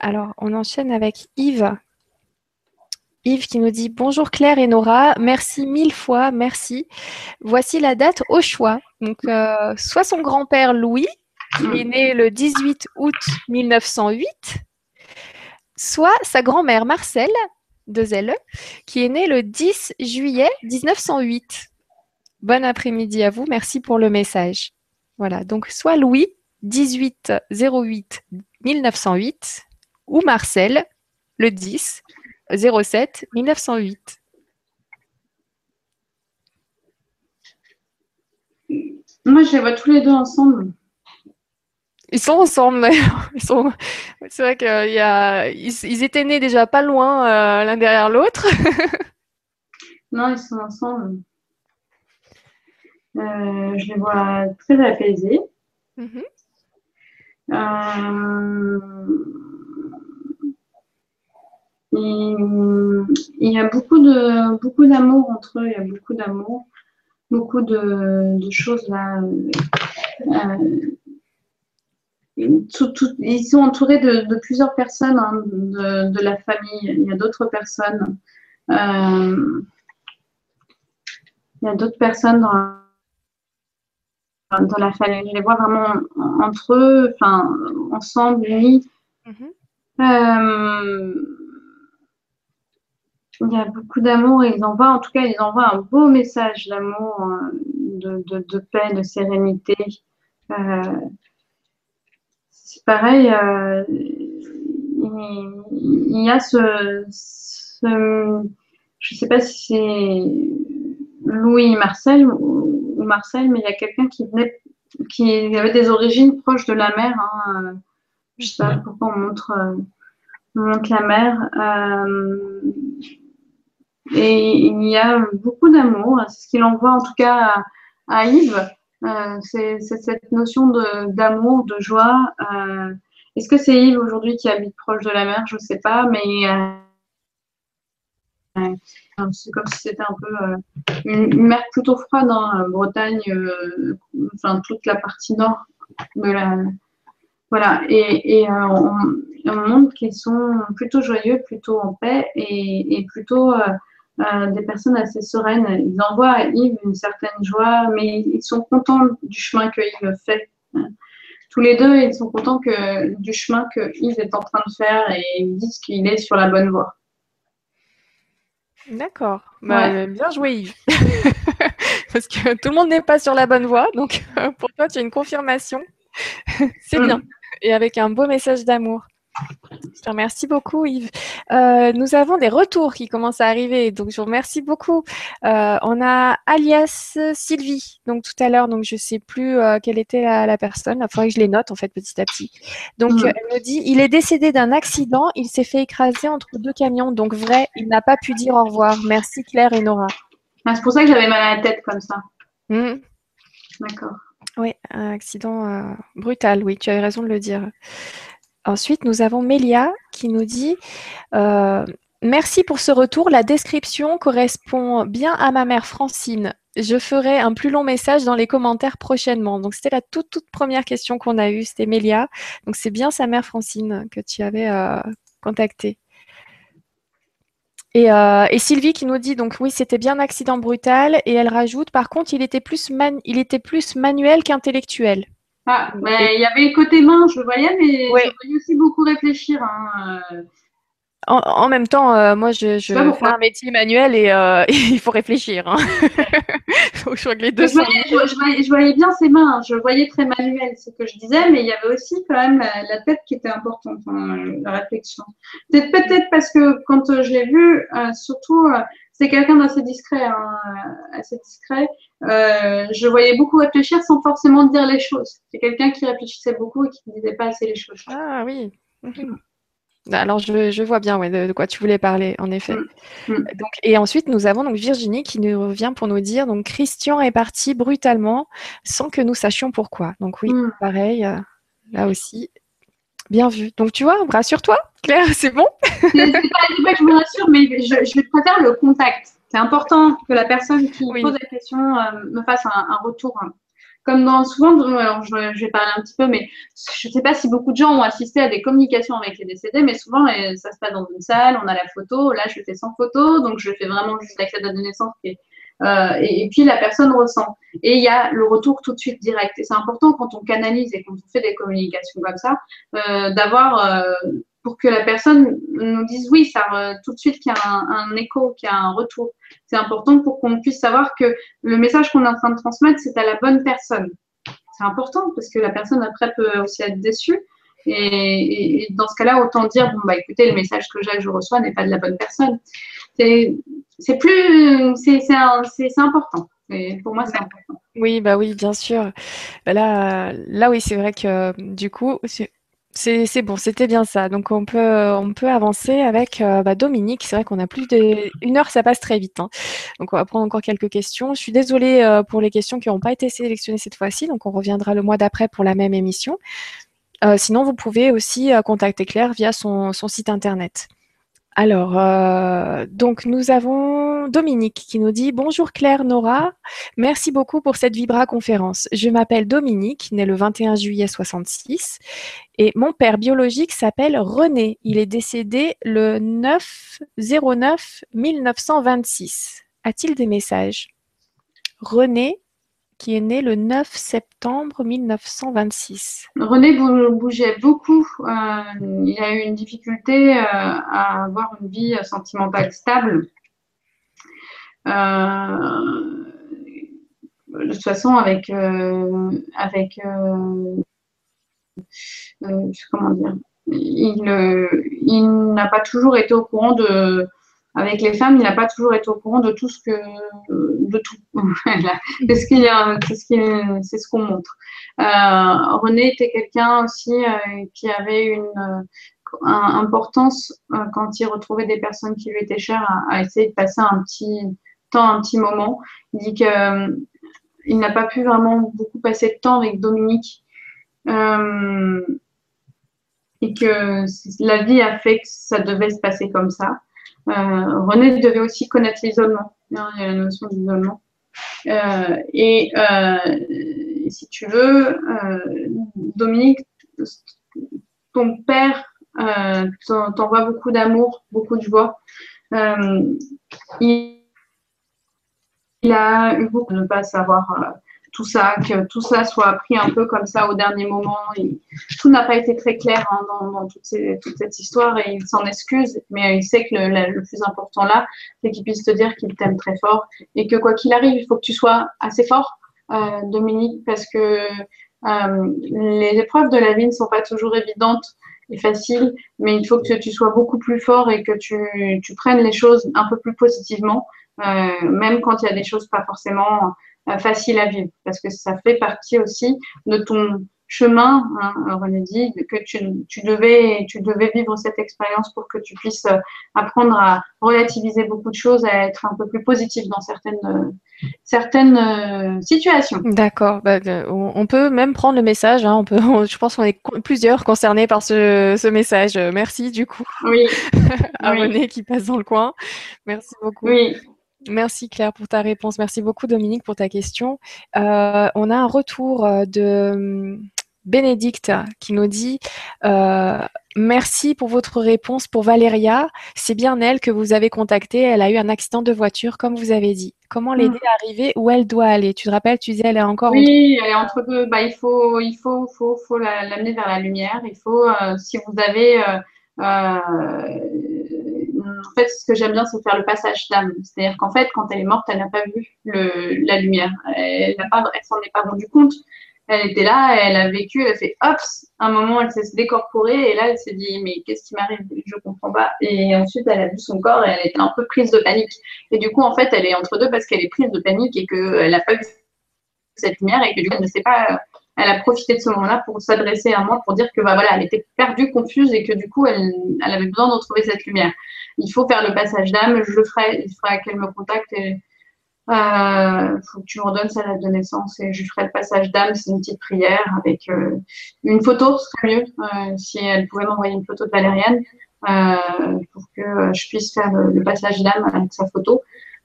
Alors, on enchaîne avec Yves. Yves qui nous dit Bonjour Claire et Nora, merci mille fois, merci. Voici la date au choix. Donc, euh, soit son grand-père Louis, qui est né le 18 août 1908, soit sa grand-mère Marcel, de Zelle, qui est né le 10 juillet 1908. Bon après-midi à vous, merci pour le message. Voilà, donc soit Louis 18 08 1908 ou Marcel le 10 07 1908. Moi, je les vois tous les deux ensemble. Ils sont ensemble, Ils sont... C'est vrai qu'ils y a... ils, étaient nés déjà pas loin euh, l'un derrière l'autre. [laughs] non, ils sont ensemble. Euh, je les vois très apaisés. Mm-hmm. Euh, il, y a beaucoup de beaucoup d'amour entre eux. Il y a beaucoup d'amour, beaucoup de, de choses là ils sont entourés de, plusieurs personnes hein, de, la famille. Il y a d'autres personnes. Euh, il y a d'autres personnes dans, dans, la famille. Je les vois vraiment entre eux, enfin, ensemble, unis. Mm-hmm. Euh, il y a beaucoup d'amour et ils envoient, en tout cas, ils envoient un beau message d'amour, euh, de, paix, de sérénité pareil, euh, il, y a ce, je ne sais pas si c'est Louis Marcel ou, Marcel, mais il y a quelqu'un qui venait, qui avait des origines proches de la mer. Hein. Je ne sais pas pourquoi on montre, la mer. Euh, et il y a beaucoup d'amour. C'est ce qu'il envoie en tout cas à Yves. Euh, c'est cette notion d'amour, de, joie. Euh, est-ce que c'est Yves aujourd'hui qui habite proche de la mer? Je ne sais pas, mais euh, c'est comme si c'était un peu une, mer plutôt froide, hein, Bretagne, enfin toute la partie nord de la, Voilà, et, et on, montre qu'ils sont plutôt joyeux, plutôt en paix et, plutôt des personnes assez sereines. Ils envoient à Yves une certaine joie, mais ils sont contents du chemin que Yves fait. Tous les deux, ils sont contents que, du chemin que Yves est en train de faire et ils disent qu'il est sur la bonne voie. D'accord. Bah, bien joué Yves. [laughs] Parce que tout le monde n'est pas sur la bonne voie. Donc pour toi, tu as une confirmation. [laughs] C'est mm. bien. Et avec un beau message d'amour. Je te remercie beaucoup, Yves. Euh, nous avons des retours qui commencent à arriver, donc je vous remercie beaucoup. Euh, on a alias Sylvie, donc tout à l'heure, donc je sais plus euh, quelle était la, personne. Il faudrait que je les note en fait petit à petit. Donc mm. elle me dit, il est décédé d'un accident, il s'est fait écraser entre deux camions, donc vrai, il n'a pas pu dire au revoir. Merci Claire et Nora. Ah, c'est pour ça que j'avais mal à la tête comme ça. Mm. D'accord. Oui, un accident brutal. Oui, tu avais raison de le dire. Ensuite, nous avons Mélia qui nous dit euh, Merci pour ce retour. La description correspond bien à ma mère Francine. Je ferai un plus long message dans les commentaires prochainement. Donc, c'était la toute, toute première question qu'on a eue. C'était Mélia. Donc, c'est bien sa mère Francine que tu avais euh, contactée. Euh, et, Sylvie qui nous dit donc oui c'était bien un accident brutal et elle rajoute par contre il était plus, il était plus manuel qu'intellectuel. Ah, il y avait le côté main, je le voyais, mais je voyais aussi beaucoup réfléchir. Hein, euh. En, même temps, euh, moi, je, fais un métier manuel et, euh, [laughs] il faut réfléchir. Hein. [laughs] je, les deux je, voyais, bien ses mains, je voyais très manuel, ce que je disais, mais il y avait aussi quand même la, tête qui était importante, hein, la réflexion. Peut-être peut-être parce que quand je l'ai vu, surtout, c'est quelqu'un d'assez discret, hein, assez discret. Euh, je voyais beaucoup réfléchir sans forcément dire les choses. C'est quelqu'un qui réfléchissait beaucoup et qui ne disait pas assez les choses. Ah oui. Mhm. Alors, je, vois bien de, quoi tu voulais parler, en effet. Mm. Mm. Donc, et ensuite, nous avons donc Virginie qui nous revient pour nous dire donc Christian est parti brutalement sans que nous sachions pourquoi. Donc, oui, mm. pareil, euh, là aussi, Bien vu. Donc, tu vois, rassure-toi, Claire, [laughs] c'est bon C'est pas, pas que je me rassure, mais je, je préfère le contact. C'est important que la personne qui pose la question euh, me fasse un, retour. Hein. Comme dans souvent, alors je, vais parler un petit peu, mais je ne sais pas si beaucoup de gens ont assisté à des communications avec les décédés, mais souvent ça se passe dans une salle, on a la photo. Là, je fais sans photo, donc je fais vraiment juste l'accès de naissance qui est euh, et, puis la personne ressent. Et il y a le retour tout de suite direct. Et c'est important quand on canalise et quand on fait des communications comme ça, euh, d'avoir euh, pour que la personne nous dise oui, ça tout de suite qu'il y a un, écho, qu'il y a un retour. C'est important pour qu'on puisse savoir que le message qu'on est en train de transmettre, c'est à la bonne personne. C'est important parce que la personne après peut aussi être déçue. Et, dans ce cas-là, autant dire bon bah écoutez, le message que je reçois n'est pas de la bonne personne. C'est plus, c'est important. pour moi, c'est important. Oui, bah oui, bien sûr. Là, là, oui, c'est vrai que du coup, c'est bon, c'était bien ça. Donc on peut, on peut avancer avec euh, bah, Dominique. C'est vrai qu'on a plus d'une heure, ça passe très vite. Hein. Donc on va prendre encore quelques questions. Je suis désolée euh, pour les questions qui n'ont pas été sélectionnées cette fois-ci. Donc on reviendra le mois d'après pour la même émission. Euh, sinon, vous pouvez aussi contacter Claire via son, son site internet. Alors, euh, donc nous avons Dominique qui nous dit Bonjour Claire Nora, merci beaucoup pour cette Vibra conférence. Je m'appelle Dominique, né le 21 juillet 66, et mon père biologique s'appelle René. Il est décédé le 9 09 1926. A-t-il des messages? René qui est né le 9 septembre 1926. René bougeait beaucoup. Euh, il a eu une difficulté euh, à avoir une vie sentimentale stable. Euh, de toute façon, avec, avec comment dire, il, il n'a pas toujours été au courant de, avec les femmes, il n'a pas toujours été au courant de tout ce que, de tout. [laughs] c'est ce qu'il c'est ce qu'on montre. Euh, René était quelqu'un aussi euh, qui avait une euh, importance quand il retrouvait des personnes qui lui étaient chères à, essayer de passer un petit temps, un petit moment. Il dit que il n'a pas pu vraiment beaucoup passer de temps avec Dominique. et que la vie a fait que ça devait se passer comme ça. Euh, René devait aussi connaître l'isolement. Hein, il y a la notion d'isolement. Euh, et euh, si tu veux, Dominique ton père t'envoie beaucoup d'amour, beaucoup de joie. il, il a eu beaucoup de ne pas savoir tout ça, que tout ça soit pris un peu comme ça au dernier moment. tout n'a pas été très clair hein, dans, toute, cette histoire et il s'en excuse, mais il sait que le, plus important là, c'est qu'il puisse te dire qu'il t'aime très fort et que quoi qu'il arrive, il faut que tu sois assez fort, euh, Dominique, parce que euh, les épreuves de la vie ne sont pas toujours évidentes et faciles, mais il faut que tu sois beaucoup plus fort et que tu, prennes les choses un peu plus positivement, euh, même quand il y a des choses pas forcément euh, facile à vivre parce que ça fait partie aussi de ton chemin, hein, René dit, que tu, tu, devais, tu devais vivre cette expérience pour que tu puisses euh, apprendre à relativiser beaucoup de choses, à être un peu plus positif dans certaines, certaines situations. D'accord. Bah, on peut même prendre le message. Hein, on peut, je pense qu'on est plusieurs concernés par ce, ce, message. Merci du coup. Oui. [laughs] à René qui passe dans le coin. Merci beaucoup. Oui. Merci Claire pour ta réponse. Merci beaucoup Dominique pour ta question. Euh, on a un retour euh, de hum, Bénédicte qui nous dit euh, Merci pour votre réponse pour Valéria. C'est bien elle que vous avez contactée. Elle a eu un accident de voiture, comme vous avez dit. Comment l'aider à arriver où elle doit aller? Tu te rappelles, tu disais, elle est encore. Oui, elle est entre deux. Bah, il faut, il faut, faut, faut l'amener vers la lumière. Il faut, si vous avez en fait, ce que j'aime bien, c'est faire le passage d'âme. C'est-à-dire qu'en fait, quand elle est morte, elle n'a pas vu le, la lumière. Elle ne s'en est pas rendue compte. Elle était là, elle a vécu, elle a fait hop, un moment, elle s'est décorporée et là, elle s'est dit, mais qu'est-ce qui m'arrive? Je ne comprends pas. Et ensuite, elle a vu son corps et elle était un peu prise de panique. Et du coup, en fait, elle est entre deux parce qu'elle est prise de panique et qu'elle n'a pas vu cette lumière et que du coup, elle ne sait pas elle a profité de ce moment-là pour s'adresser à moi pour dire que bah, voilà, elle était perdue, confuse et que du coup, elle, avait besoin de retrouver cette lumière. Il faut faire le passage d'âme, je le ferai, il faudra qu'elle me contacte et il euh, faut que tu me redonnes sa date de naissance et je ferai le passage d'âme, c'est une petite prière avec euh, une photo, ce serait mieux, euh, si elle pouvait m'envoyer une photo de Valériane pour que je puisse faire le, passage d'âme avec sa photo.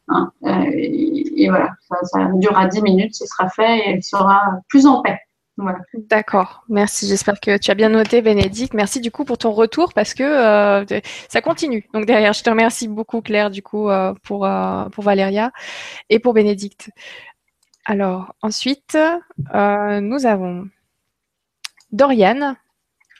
Hein, et, voilà, ça, ça durera 10 minutes, ce sera fait et elle sera plus en paix. D'accord, merci. J'espère que tu as bien noté, Bénédicte. Merci du coup pour ton retour parce que euh, ça continue. Donc derrière, je te remercie beaucoup, Claire, du coup, euh, pour, euh, pour Valéria et pour Bénédicte. Alors, ensuite, nous avons Doriane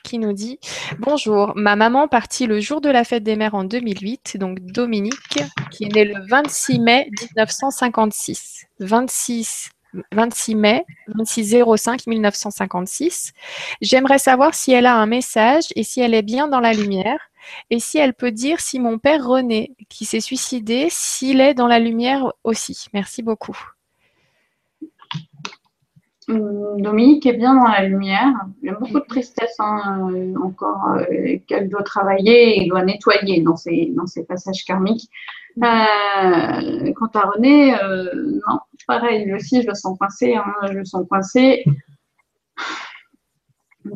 qui nous dit Bonjour, ma maman partit le jour de la fête des mères en 2008, donc Dominique, qui est né le 26 mai 1956. 26 26 mai, 26 05 1956. J'aimerais savoir si elle a un message et si elle est bien dans la lumière et si elle peut dire si mon père René, qui s'est suicidé, s'il est dans la lumière aussi. Merci beaucoup. Hum, Dominique est bien dans la lumière. Il y a beaucoup de tristesse hein, euh, encore euh, qu'elle doit travailler et doit nettoyer dans ses, dans ses passages karmiques. Euh, quant à René, euh, non, pareil, lui aussi, je le sens coincé. Hein, je le sens coincé.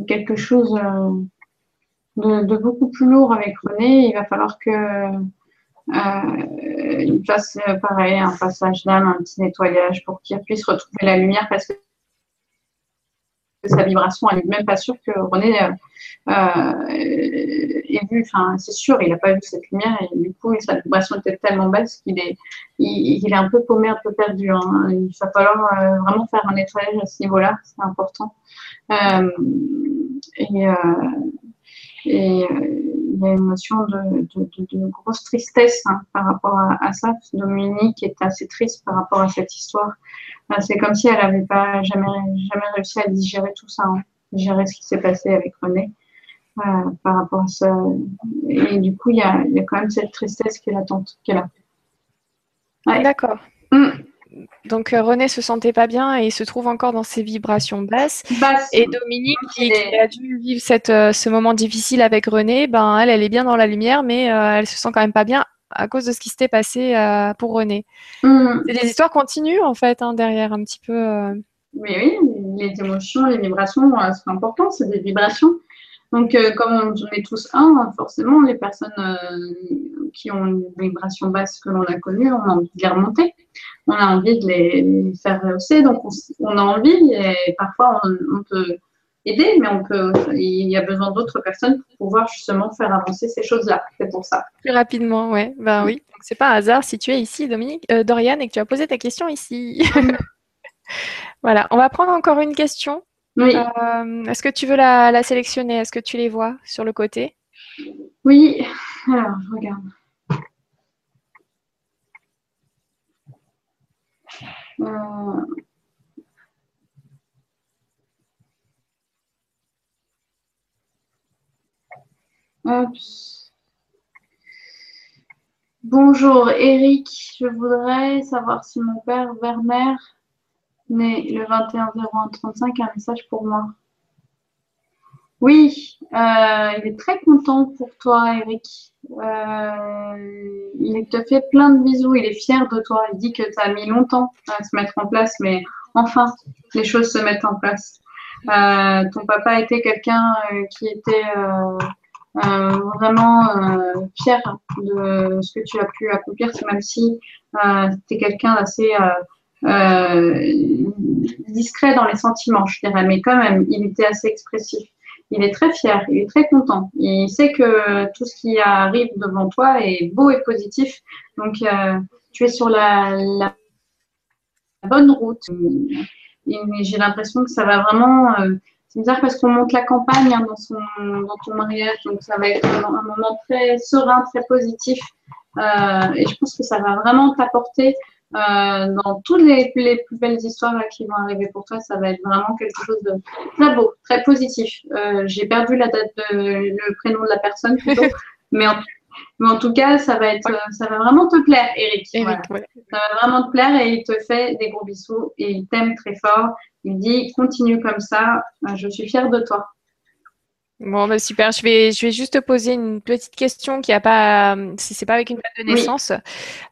Quelque chose euh, de, beaucoup plus lourd avec René. Il va falloir que il fasse pareil, un passage d'âme, un petit nettoyage pour qu'il puisse retrouver la lumière parce que sa vibration, elle n'est même pas sûre que René euh, euh ait vu, enfin c'est sûr, il n'a pas vu cette lumière et du coup sa vibration était tellement basse qu'il est, il, est un peu paumé, un peu perdu. Hein. Il va falloir euh, vraiment faire un nettoyage à ce niveau-là, c'est important. Et il y a une notion de, de, grosse tristesse hein, par rapport à, à, ça. Dominique est assez triste par rapport à cette histoire c'est comme si elle n'avait pas jamais, jamais réussi à digérer tout ça, hein. digérer ce qui s'est passé avec René euh, par rapport à ça. Et du coup, il y a, y a, quand même cette tristesse latente, qui est là. D'accord. Mm. Donc euh, René se sentait pas bien et il se trouve encore dans ses vibrations basses. Et Dominique, qui, a dû vivre cette, euh, ce moment difficile avec René, ben elle, elle est bien dans la lumière, mais elle se sent quand même pas bien à cause de ce qui s'était passé euh, pour René. Mm. C'est des histoires continues en fait hein, derrière un petit peu. Euh. Oui, oui, les émotions, les vibrations, euh, c'est important, c'est des vibrations. Donc, comme on, est tous un, forcément, les personnes qui ont une vibration basse que l'on a connue, on a envie de les remonter. On a envie de les, faire rehausser. Donc, on, a envie, et parfois, on, peut aider, mais on peut, il y a besoin d'autres personnes pour pouvoir justement faire avancer ces choses-là. C'est pour ça. Plus rapidement, ouais. Ben oui. Donc c'est pas un hasard si tu es ici, Dominique, euh, Dorian, et que tu as posé ta question ici. [laughs] voilà. On va prendre encore une question. Oui. Euh, Est-ce que tu veux la, la sélectionner? Est-ce que tu les vois sur le côté? Oui. Alors, je regarde. Euh. Bonjour Eric, je voudrais savoir si mon père Werner, né le 21-01-35, a un message pour moi. Oui, euh, il est très content pour toi Eric. Euh, il te fait plein de bisous, il est fier de toi. Il dit que tu as mis longtemps à se mettre en place, mais enfin, les choses se mettent en place. Euh, ton papa était quelqu'un qui était vraiment fier de ce que tu as pu accomplir, même si tu es quelqu'un d'assez discret dans les sentiments, je dirais, mais quand même, il était assez expressif. Il est très fier, il est très content. Il sait que tout ce qui arrive devant toi est beau et positif. Donc, euh, tu es sur la, bonne route. J'ai l'impression que ça va vraiment. euh, c'est bizarre parce qu'on monte la campagne hein, dans, son, ton mariage, donc ça va être un, moment très serein, très positif. Euh, et je pense que ça va vraiment t'apporter euh, dans toutes les, les plus belles histoires là, qui vont arriver pour toi. Ça va être vraiment quelque chose de très beau, très positif. Euh, J'ai perdu la date, de, le prénom de la personne plutôt, [laughs] mais en, mais en tout cas, ça va être, ça va vraiment te plaire, Eric. Eric, Voilà. ouais. Ça va vraiment te plaire et il te fait des gros bisous et il t'aime très fort. Il dit continue comme ça, euh, je suis fière de toi. Bon, bah, super. Je vais, je vais juste te poser une petite question qui a pas, si c'est pas avec une date de Oui. naissance,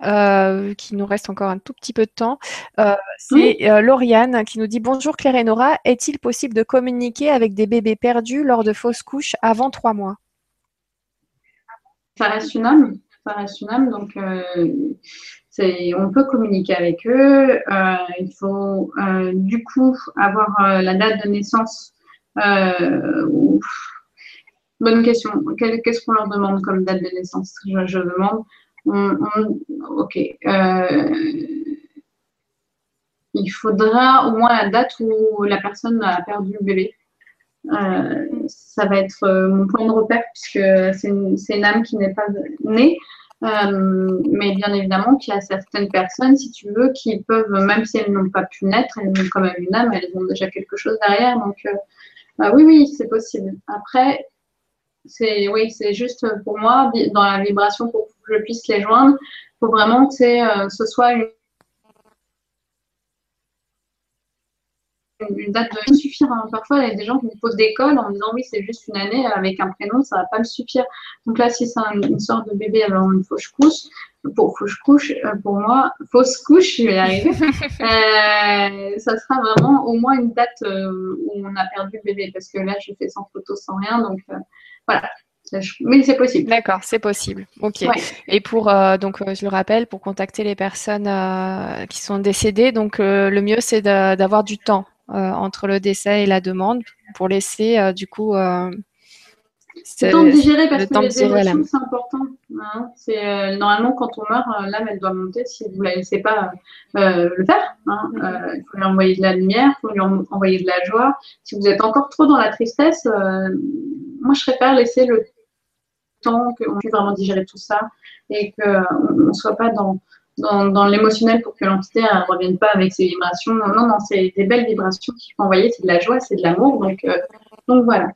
euh, qui nous reste encore un tout petit peu de temps. Euh, c'est Oui. euh, Lauriane qui nous dit Bonjour Claire et Nora, est-il possible de communiquer avec des bébés perdus lors de fausses couches avant trois mois? Ça reste une âme, ça reste une âme, donc c'est, on peut communiquer avec eux. Il faut du coup avoir la date de naissance. Euh, Bonne question. Qu'est-ce qu'on leur demande comme date de naissance? Je, demande. Ok. Euh, il faudra au moins la date où la personne a perdu le bébé. Euh, ça va être euh, mon point de repère puisque c'est une, âme qui n'est pas née. Mais bien évidemment qu'il y a certaines personnes, si tu veux, qui peuvent, même si elles n'ont pas pu naître, elles ont quand même une âme, elles ont déjà quelque chose derrière. Donc, bah oui, oui, c'est possible. Après, c'est oui, c'est juste pour moi, dans la vibration, pour que je puisse les joindre, il faut vraiment que euh, ce soit une une date de suffire. hein. Parfois, il y a des gens qui me posent des cols en me disant oui, c'est juste une année avec un prénom, ça va pas me suffire. Donc là, si c'est un- une sorte de bébé avant une fausse couche, pour fausse couche, euh, pour moi, fausse couche, je vais y arriver. [laughs] Euh, ça sera vraiment au moins une date euh, où on a perdu le bébé parce que là, je fais sans photo, sans rien, donc voilà. Mais c'est possible. D'accord, c'est possible. Ok. Ouais. Et pour euh, donc euh, je le rappelle, pour contacter les personnes euh, qui sont décédées, donc euh, le mieux c'est d'avoir du temps entre le décès et la demande pour laisser du coup Le temps de digérer parce le que les émotions, c'est important. hein. C'est euh, normalement quand on meurt, l'âme elle doit monter si vous la laissez pas euh, le faire. hein. Euh, il faut lui envoyer de la lumière, il faut lui en- envoyer de la joie. Si vous êtes encore trop dans la tristesse, moi je préfère laisser le temps qu'on puisse vraiment digérer tout ça et qu'on ne soit pas dans dans, dans l'émotionnel pour que l'entité ne revienne pas avec ses vibrations. Non, non, c'est des belles vibrations qu'il faut envoyer, c'est de la joie, c'est de l'amour. Donc, euh, donc voilà.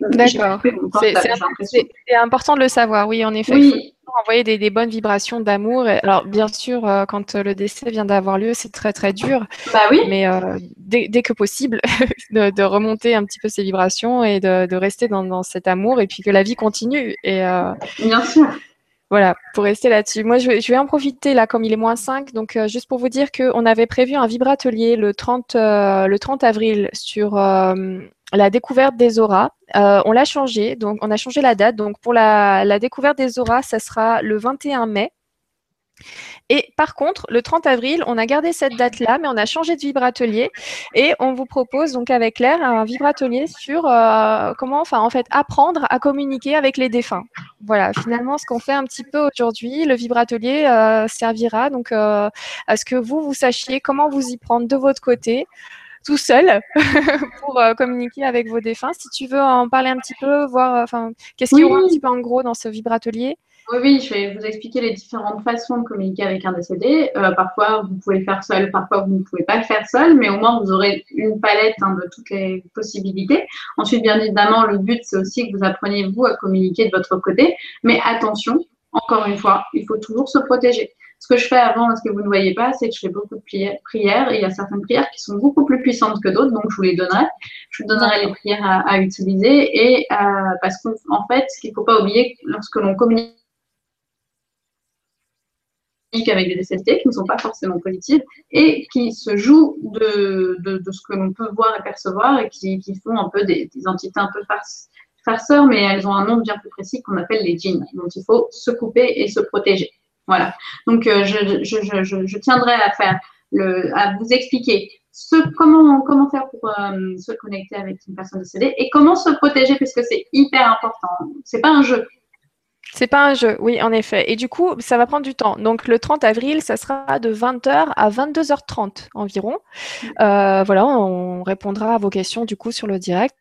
D'accord. C'est- important de le savoir, oui, en effet. Oui, envoyer des, des bonnes vibrations d'amour. Alors, bien sûr, euh, quand euh, le décès vient d'avoir lieu, c'est très très dur, bah oui. mais euh, dès, dès que possible, [laughs] de, de remonter un petit peu ces vibrations et de, de rester dans, dans cet amour et puis que la vie continue. Et euh, Bien sûr. voilà, pour rester là-dessus. Moi, je vais, je vais en profiter là, comme il est moins 5, donc juste pour vous dire qu'on avait prévu un vibratelier le 30, euh, le 30 avril sur la découverte des auras. Euh, on l'a changé, donc on a changé la date. Donc pour la, découverte des auras, ça sera le 21 mai. Et par contre, le 30 avril, on a gardé cette date-là, mais on a changé de vibratelier et on vous propose donc avec Claire un vibratelier sur euh, comment, enfin en fait, apprendre à communiquer avec les défunts. Voilà, finalement, ce qu'on fait un petit peu aujourd'hui, le vibratelier euh, servira donc euh, à ce que vous vous sachiez comment vous y prendre de votre côté tout seul [laughs] pour communiquer avec vos défunts. Si tu veux en parler un petit peu, voir, enfin, qu'est-ce qu'il y aura un petit peu en gros dans ce vibratelier oui, oui, je vais vous expliquer les différentes façons de communiquer avec un décédé. Euh, parfois, vous pouvez le faire seul, parfois, vous ne pouvez pas le faire seul, mais au moins, vous aurez une palette hein, de toutes les possibilités. Ensuite, bien évidemment, le but, c'est aussi que vous appreniez, vous, à communiquer de votre côté. Mais attention, encore une fois, il faut toujours se protéger. Ce que je fais avant, ce que vous ne voyez pas, c'est que je fais beaucoup de prières. Et il y a certaines prières qui sont beaucoup plus puissantes que d'autres, donc je vous les donnerai. Je vous donnerai les prières à, utiliser. Et euh, parce qu'en fait, ce qu'il ne faut pas oublier, lorsque l'on communique avec des décédés qui ne sont pas forcément positives et qui se jouent de, de, ce que l'on peut voir et percevoir et qui, qui font un peu des, entités un peu farceurs, mais elles ont un nom bien plus précis qu'on appelle les djinns, dont il faut se couper et se protéger. Voilà. Donc, euh, je, je, je, je, tiendrai à faire le, à vous expliquer ce, comment, comment faire pour euh, se connecter avec une personne décédée et comment se protéger, puisque c'est hyper important. C'est pas un jeu. C'est pas un jeu, oui, en effet. Et du coup, ça va prendre du temps. Donc, le 30 avril, ça sera de 20h à 22h30 environ. Euh, voilà, on répondra à vos questions du coup sur le direct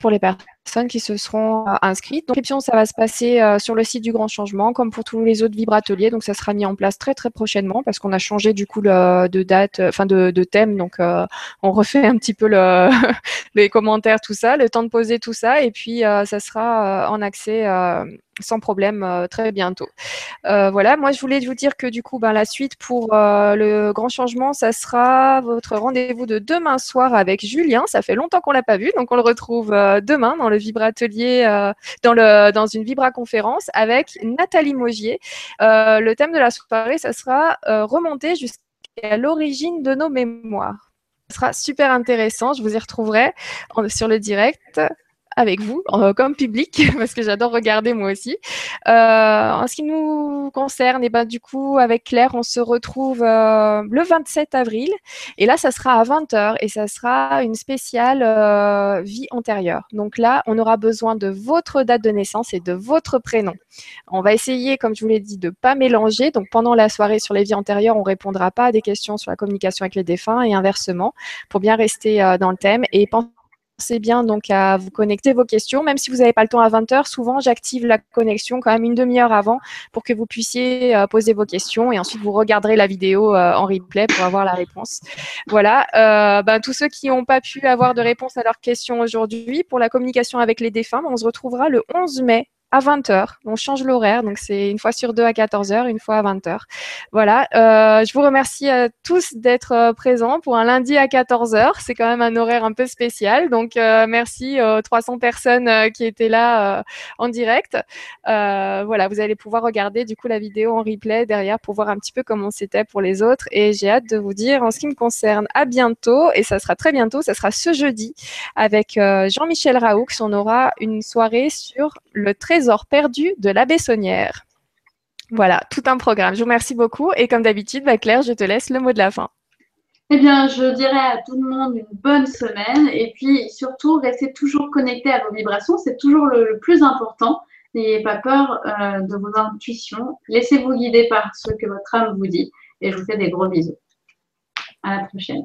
pour les personnes qui se seront euh, inscrites. Donc, ça va se passer euh, sur le site du Grand Changement, comme pour tous les autres vibrateliers. Donc, ça sera mis en place très, très prochainement parce qu'on a changé du coup de date, enfin de, thème. Donc, on refait un petit peu le, [laughs] les commentaires, tout ça, le temps de poser tout ça. Et puis, ça sera en accès sans problème euh, très bientôt. Euh, voilà, moi je voulais vous dire que du coup, ben, la suite pour euh, le grand changement, ça sera votre rendez-vous de demain soir avec Julien. Ça fait longtemps qu'on l'a pas vu, donc on le retrouve demain dans le Vibratelier, dans, le, dans une Vibra conférence avec Nathalie Mogier. le thème de la soirée, ça sera remonter jusqu'à l'origine de nos mémoires. Ce sera super intéressant. Je vous y retrouverai sur le direct avec vous, comme public, [laughs] parce que j'adore regarder moi aussi. Euh, en ce qui nous concerne, et eh ben, du coup, avec Claire, on se retrouve euh, le 27 avril. Et là, ça sera à 20h et ça sera une spéciale euh, vie antérieure. Donc là, on aura besoin de votre date de naissance et de votre prénom. On va essayer, comme je vous l'ai dit, de pas mélanger. Donc pendant la soirée sur les vies antérieures, on répondra pas à des questions sur la communication avec les défunts et inversement, pour bien rester dans le thème. Et pensez bien donc à vous connecter vos questions. Même si vous n'avez pas le temps à 20h, souvent j'active la connexion quand même une demi-heure avant pour que vous puissiez euh, poser vos questions et ensuite vous regarderez la vidéo euh, en replay pour avoir la réponse. Voilà. Euh, ben, tous ceux qui n'ont pas pu avoir de réponse à leurs questions aujourd'hui, pour la communication avec les défunts, on se retrouvera le 11 mai à 20h. On change l'horaire, donc c'est une fois sur deux à 14h, une fois à 20h. Voilà, euh, je vous remercie à tous d'être euh, présents pour un lundi à 14h. C'est quand même un horaire un peu spécial, donc euh, merci aux 300 personnes qui étaient là en direct. voilà, vous allez pouvoir regarder du coup la vidéo en replay derrière pour voir un petit peu comment c'était pour les autres. Et j'ai hâte de vous dire, en ce qui me concerne, à bientôt, et ça sera très bientôt, ça sera ce jeudi avec Jean-Michel Raoux. On aura une soirée sur le trésor perdu de la Bessonnière. Voilà, tout un programme. Je vous remercie beaucoup. Et comme d'habitude, bah, Claire, je te laisse le mot de la fin. Eh bien, je dirais à tout le monde une bonne semaine. Et puis, surtout, restez toujours connecté à vos vibrations. C'est toujours le, plus important. N'ayez pas peur euh, de vos intuitions. Laissez-vous guider par ce que votre âme vous dit. Et je vous fais des gros bisous. À la prochaine.